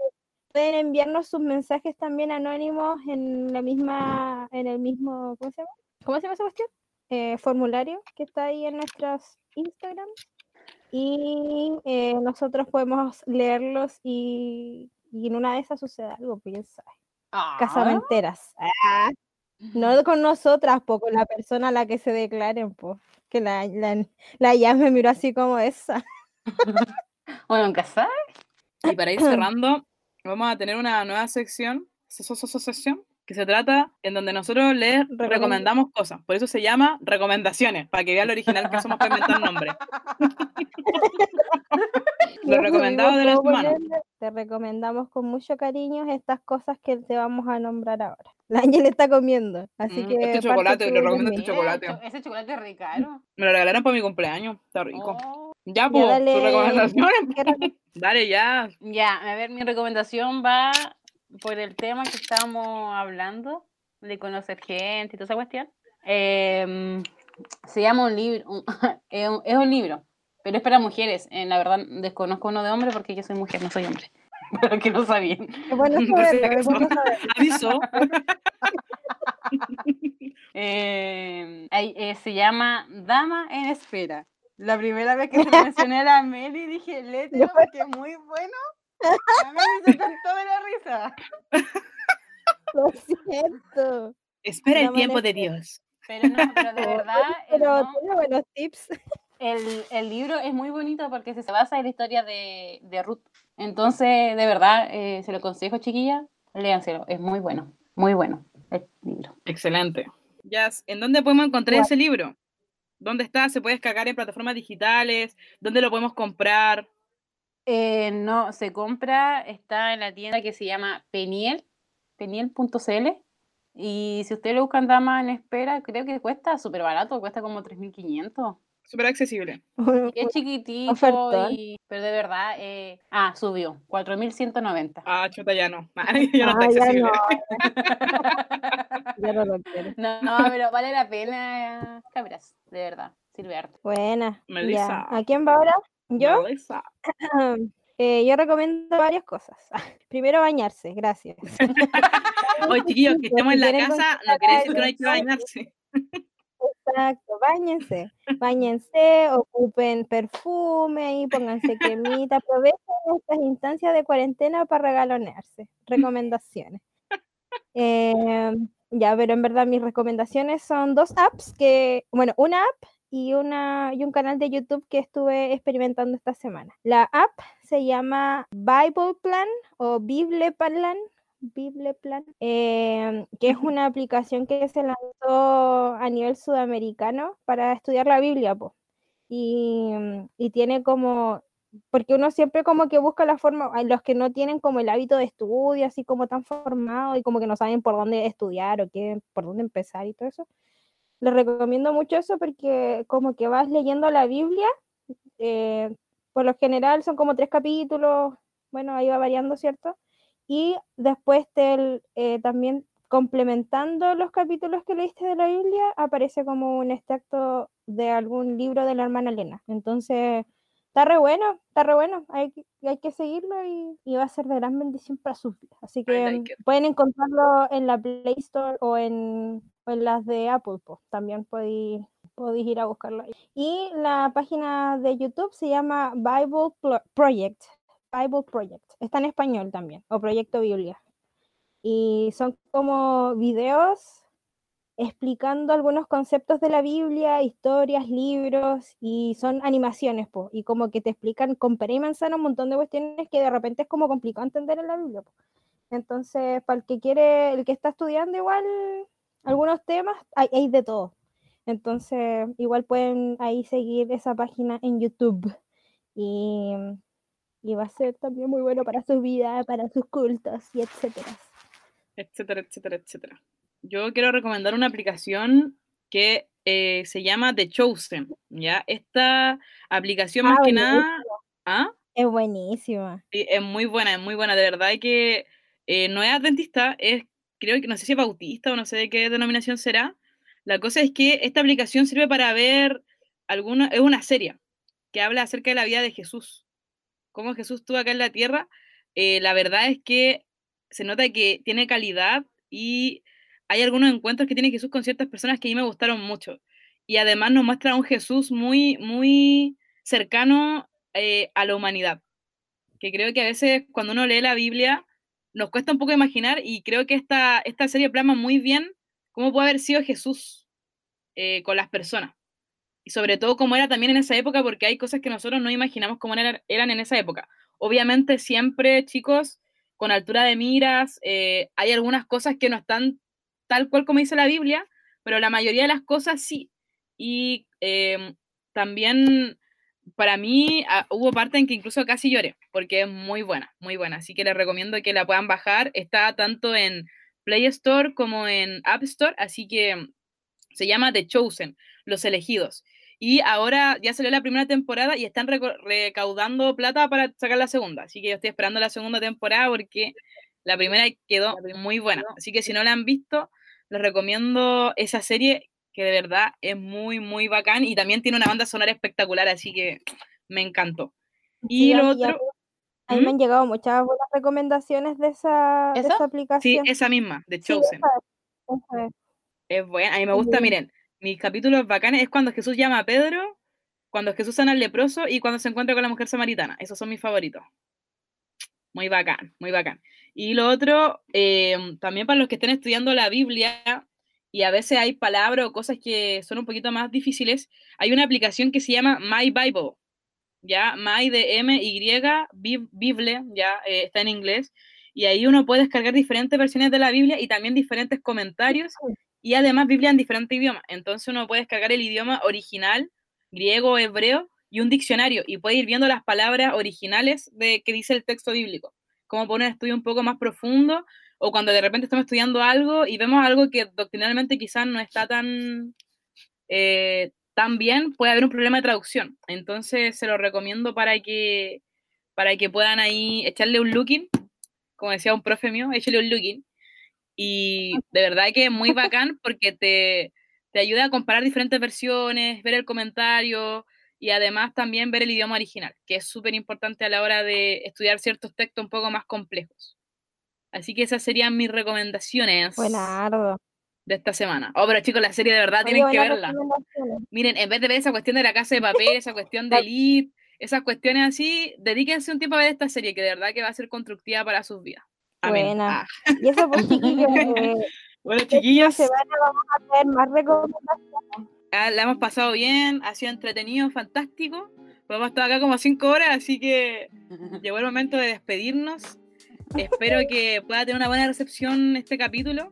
pueden enviarnos sus mensajes también anónimos en la misma, en el mismo, ¿cómo se llama? ¿Cómo se llama esa cuestión? Eh, formulario que está ahí en nuestros Instagram. Y eh, nosotros podemos leerlos y, y en una de esas sucede algo, piensa. Ah, Casamenteras. Ah, no con nosotras, po, con la persona a la que se declaren, po. Que la, la, la ya me miró así como esa. Bueno, nunca sabes. Y para ir cerrando, vamos a tener una nueva sección, sección, que se trata en donde nosotros les Recomend- recomendamos cosas. Por eso se llama recomendaciones, para que vean lo original que somos para inventar nombres. Lo recomendado de la semana. Te recomendamos con mucho cariño estas cosas que te vamos a nombrar ahora. La Ángel está comiendo, así Mm, que. este chocolate, le recomiendo este chocolate. Ese chocolate es re caro. Me lo regalaron para mi cumpleaños, está rico. Oh. Ya, Ya, pues, tus recomendaciones. ¿Qué re- Dale, ya. Ya, a ver, mi recomendación va por el tema que estábamos hablando, de conocer gente y toda esa cuestión. Em, se llama un libro, un- es, un, es un libro, pero es para mujeres. Eh, la verdad, desconozco uno de hombre porque yo soy mujer, no soy hombre. Pero que no sabían. Bueno acaso. bueno saberlo. Aviso. Eh, ahí, eh, se llama Dama en Espera. La primera vez que se mencioné a la Meli dije, léetelo porque es muy bueno. La Meli se cantó de la risa. Lo siento. Espera el Dama tiempo de. Dios. Pero no, pero de verdad, el, Pero no- tiene buenos tips. el- el libro es muy bonito porque se basa en la historia de, de Ruth. Entonces, de verdad, eh, se lo aconsejo, chiquilla, léanselo. Es muy bueno, muy bueno el libro. Excelente. Jazz, ¿en dónde podemos encontrar ese libro? ¿Dónde está? ¿Se puede descargar en plataformas digitales? ¿Dónde lo podemos comprar? Eh, no, se compra, está en la tienda que se llama Peniel, peniel.cl. Y si ustedes lo buscan Dama en Espera, creo que cuesta súper barato, cuesta como 3.500. Súper accesible. Y es chiquitito, Ofertón. y- pero de verdad, eh, ah, subió, 4.190. Ah, chuta, ya no. ya no Ah, está ya accesible. no, ya no lo quiero. No, no, pero vale la pena, cabras, de verdad, sirve harto. Buena. Melissa. Ya. ¿A quién va ahora? ¿Yo? Melissa. Eh, yo recomiendo varias cosas. Primero bañarse, gracias. Oye, chiquillos, que estemos en la casa no quiere decir que no hay que bañarse. Exacto, bañense, bañense, ocupen perfume y pónganse cremita, aprovechen estas instancias de cuarentena para regalonearse. Recomendaciones. Eh, ya, pero en verdad mis recomendaciones son dos apps que, bueno, una app y, una, y un canal de YouTube que estuve experimentando esta semana. La app se llama Bible Plan o Bible Plan, Bible Plan, em, que es una aplicación que se lanzó a nivel sudamericano para estudiar la Biblia, po. Y, y tiene como, porque uno siempre como que busca la forma, los que no tienen como el hábito de estudio, así como tan formado y como que no saben por dónde estudiar o qué, por dónde empezar y todo eso. Les recomiendo mucho eso porque como que vas leyendo la Biblia, eh, por lo general son como tres capítulos, bueno, ahí va variando, ¿cierto? Y después te, eh, también complementando los capítulos que leíste de la Biblia, aparece como un extracto de algún libro de la hermana Elena. Entonces, está re bueno, está re bueno, hay, que- hay que seguirlo y, y va a ser de gran bendición para sus vidas. Así que like it. pueden encontrarlo en la Play Store o en, o en las de Apple, po. también podéis podéis ir a buscarlo ahí. Y la página de YouTube se llama Bible Plo- Project. Bible Project. Está en español también, o Proyecto Biblia. Y son como videos explicando algunos conceptos de la Biblia, historias, libros, y son animaciones, po, y como que te explican con pera y manzana un montón de cuestiones que de repente es como complicado entender en la Biblia. Entonces, para el que quiere, el que está estudiando igual algunos temas, hay, hay de todo. Entonces, igual pueden ahí seguir esa página en YouTube. Y, y va a ser también muy bueno para su vida, para sus cultos y etcétera. etcétera, etcétera, etcétera. Yo quiero recomendar una aplicación que eh, se llama The Chosen, ¿ya? Esta aplicación más Ah, que buenísimo. nada, ¿ah? Es buenísima. Sí, es muy buena, es muy buena, de verdad que eh, no es adventista, es, creo que, no sé si es bautista o no sé de qué denominación será. La cosa es que esta aplicación sirve para ver alguna, es una serie que habla acerca de la vida de Jesús, cómo Jesús estuvo acá en la tierra, eh, la verdad es que se nota que tiene calidad y hay algunos encuentros que tiene Jesús con ciertas personas que a mí me gustaron mucho. Y además nos muestra a un Jesús muy, muy cercano eh, a la humanidad. Que creo que a veces cuando uno lee la Biblia nos cuesta un poco imaginar y creo que esta, esta serie plasma muy bien cómo puede haber sido Jesús eh, con las personas. Y sobre todo cómo era también en esa época, porque hay cosas que nosotros no imaginamos cómo eran, eran en esa época. Obviamente siempre, chicos, con altura de miras, eh, hay algunas cosas que no están tal cual como dice la Biblia, pero la mayoría de las cosas sí. Y em, también para mí ah, hubo parte en que incluso casi lloré, porque es muy buena, muy buena. Así que les recomiendo que la puedan bajar. Está tanto en Play Store como en App Store, así que se llama The Chosen, Los Elegidos. Y ahora ya salió la primera temporada y están recaudando plata para sacar la segunda. Así que yo estoy esperando la segunda temporada porque la primera quedó muy buena. Así que si no la han visto, les recomiendo esa serie que de verdad es muy, muy bacán y también tiene una banda sonora espectacular, así que me encantó. Y lo otro... A mí me ¿Mm? han llegado muchas buenas recomendaciones de esa, aplicación. Sí, esa misma, de Chosen. es. buena, a mí me gusta, miren, mis capítulos bacanes es cuando Jesús llama a Pedro, cuando Jesús sana al leproso y cuando se encuentra con la mujer samaritana. Esos son mis favoritos. Muy bacán, muy bacán. Y lo otro, em, también para los que estén estudiando la Biblia, y a veces hay palabras o cosas que son un poquito más difíciles, hay una aplicación que se llama My Bible, ya, My de M, Y, Bible, ya, eh, está en inglés, y ahí uno puede descargar diferentes versiones de la Biblia y también diferentes comentarios, y además Biblia en diferentes idiomas. Entonces uno puede descargar el idioma original, griego o hebreo, y un diccionario, y puede ir viendo las palabras originales de que dice el texto bíblico como poner un estudio un poco más profundo, o cuando de repente estamos estudiando algo y vemos algo que doctrinalmente quizás no está tan, eh, tan bien, puede haber un problema de traducción. Entonces se lo recomiendo para que, para que puedan ahí echarle un looking, como decía un profe mío, échale un looking. Y de verdad que es muy bacán porque te, te ayuda a comparar diferentes versiones, ver el comentario, y además también ver el idioma original, que es súper importante a la hora de estudiar ciertos textos un poco más complejos. Así que esas serían mis recomendaciones Buenardo. de esta semana. Oh, pero chicos, la serie de verdad tienen que verla. Miren, en vez de ver esa cuestión de la casa de papel, esa cuestión de elite, esas cuestiones así, dedíquense un tiempo a ver esta serie, que de verdad que va a ser constructiva para sus vidas. Buena. Ah. Y eso pues, chiquillos. Eh, bueno, chiquillos. semana vamos a más recomendaciones. Ah, la hemos pasado bien, ha sido entretenido, fantástico. Hemos estado acá como cinco horas, así que llegó el momento de despedirnos. Espero que pueda tener una buena recepción este capítulo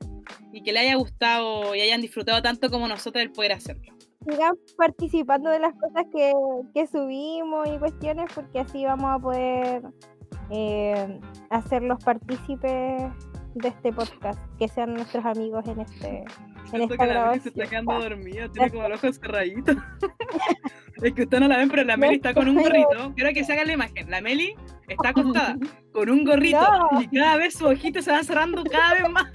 y que le haya gustado y hayan disfrutado tanto como nosotros el poder hacerlo. Sigan participando de las cosas que, que subimos y cuestiones, porque así vamos a poder eh, hacerlos partícipes de este podcast, que sean nuestros amigos en este en esta que la Meli se está quedando dormida, tiene como los ojos cerraditos. es que usted no la ven, pero la Meli está con un gorrito. Quiero que se haga la imagen. La Meli está acostada con un gorrito y cada vez sus ojitos se van cerrando cada vez más.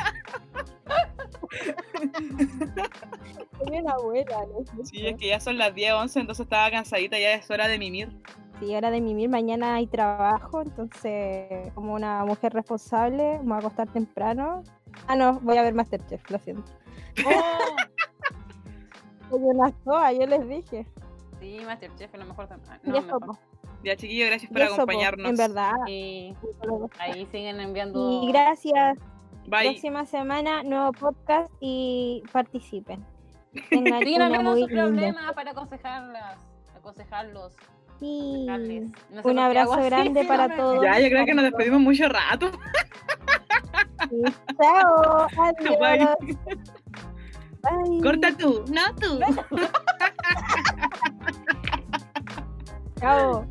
Una abuela, ¿no? Sí, es que ya son las 10, 11, entonces estaba cansadita, ya es hora de mimir. Sí, hora de mimir, mañana hay trabajo, entonces como una mujer responsable, me voy a acostar temprano. Ah, no, voy a ver Masterchef, lo siento. Oh. yo les dije. Sí, Masterchef es lo mejor también. No, Ya, chiquillos, gracias por acompañarnos. En verdad. Y ahí siguen enviando. Y gracias. Próxima semana, nuevo podcast y participen. Tengan sus problemas para aconsejarlas, aconsejarlos. Sí. Un abrazo grande para todos. Ya, yo creo que nos despedimos mucho rato. Chao. Adiós. Corta tú, no tú. Chao.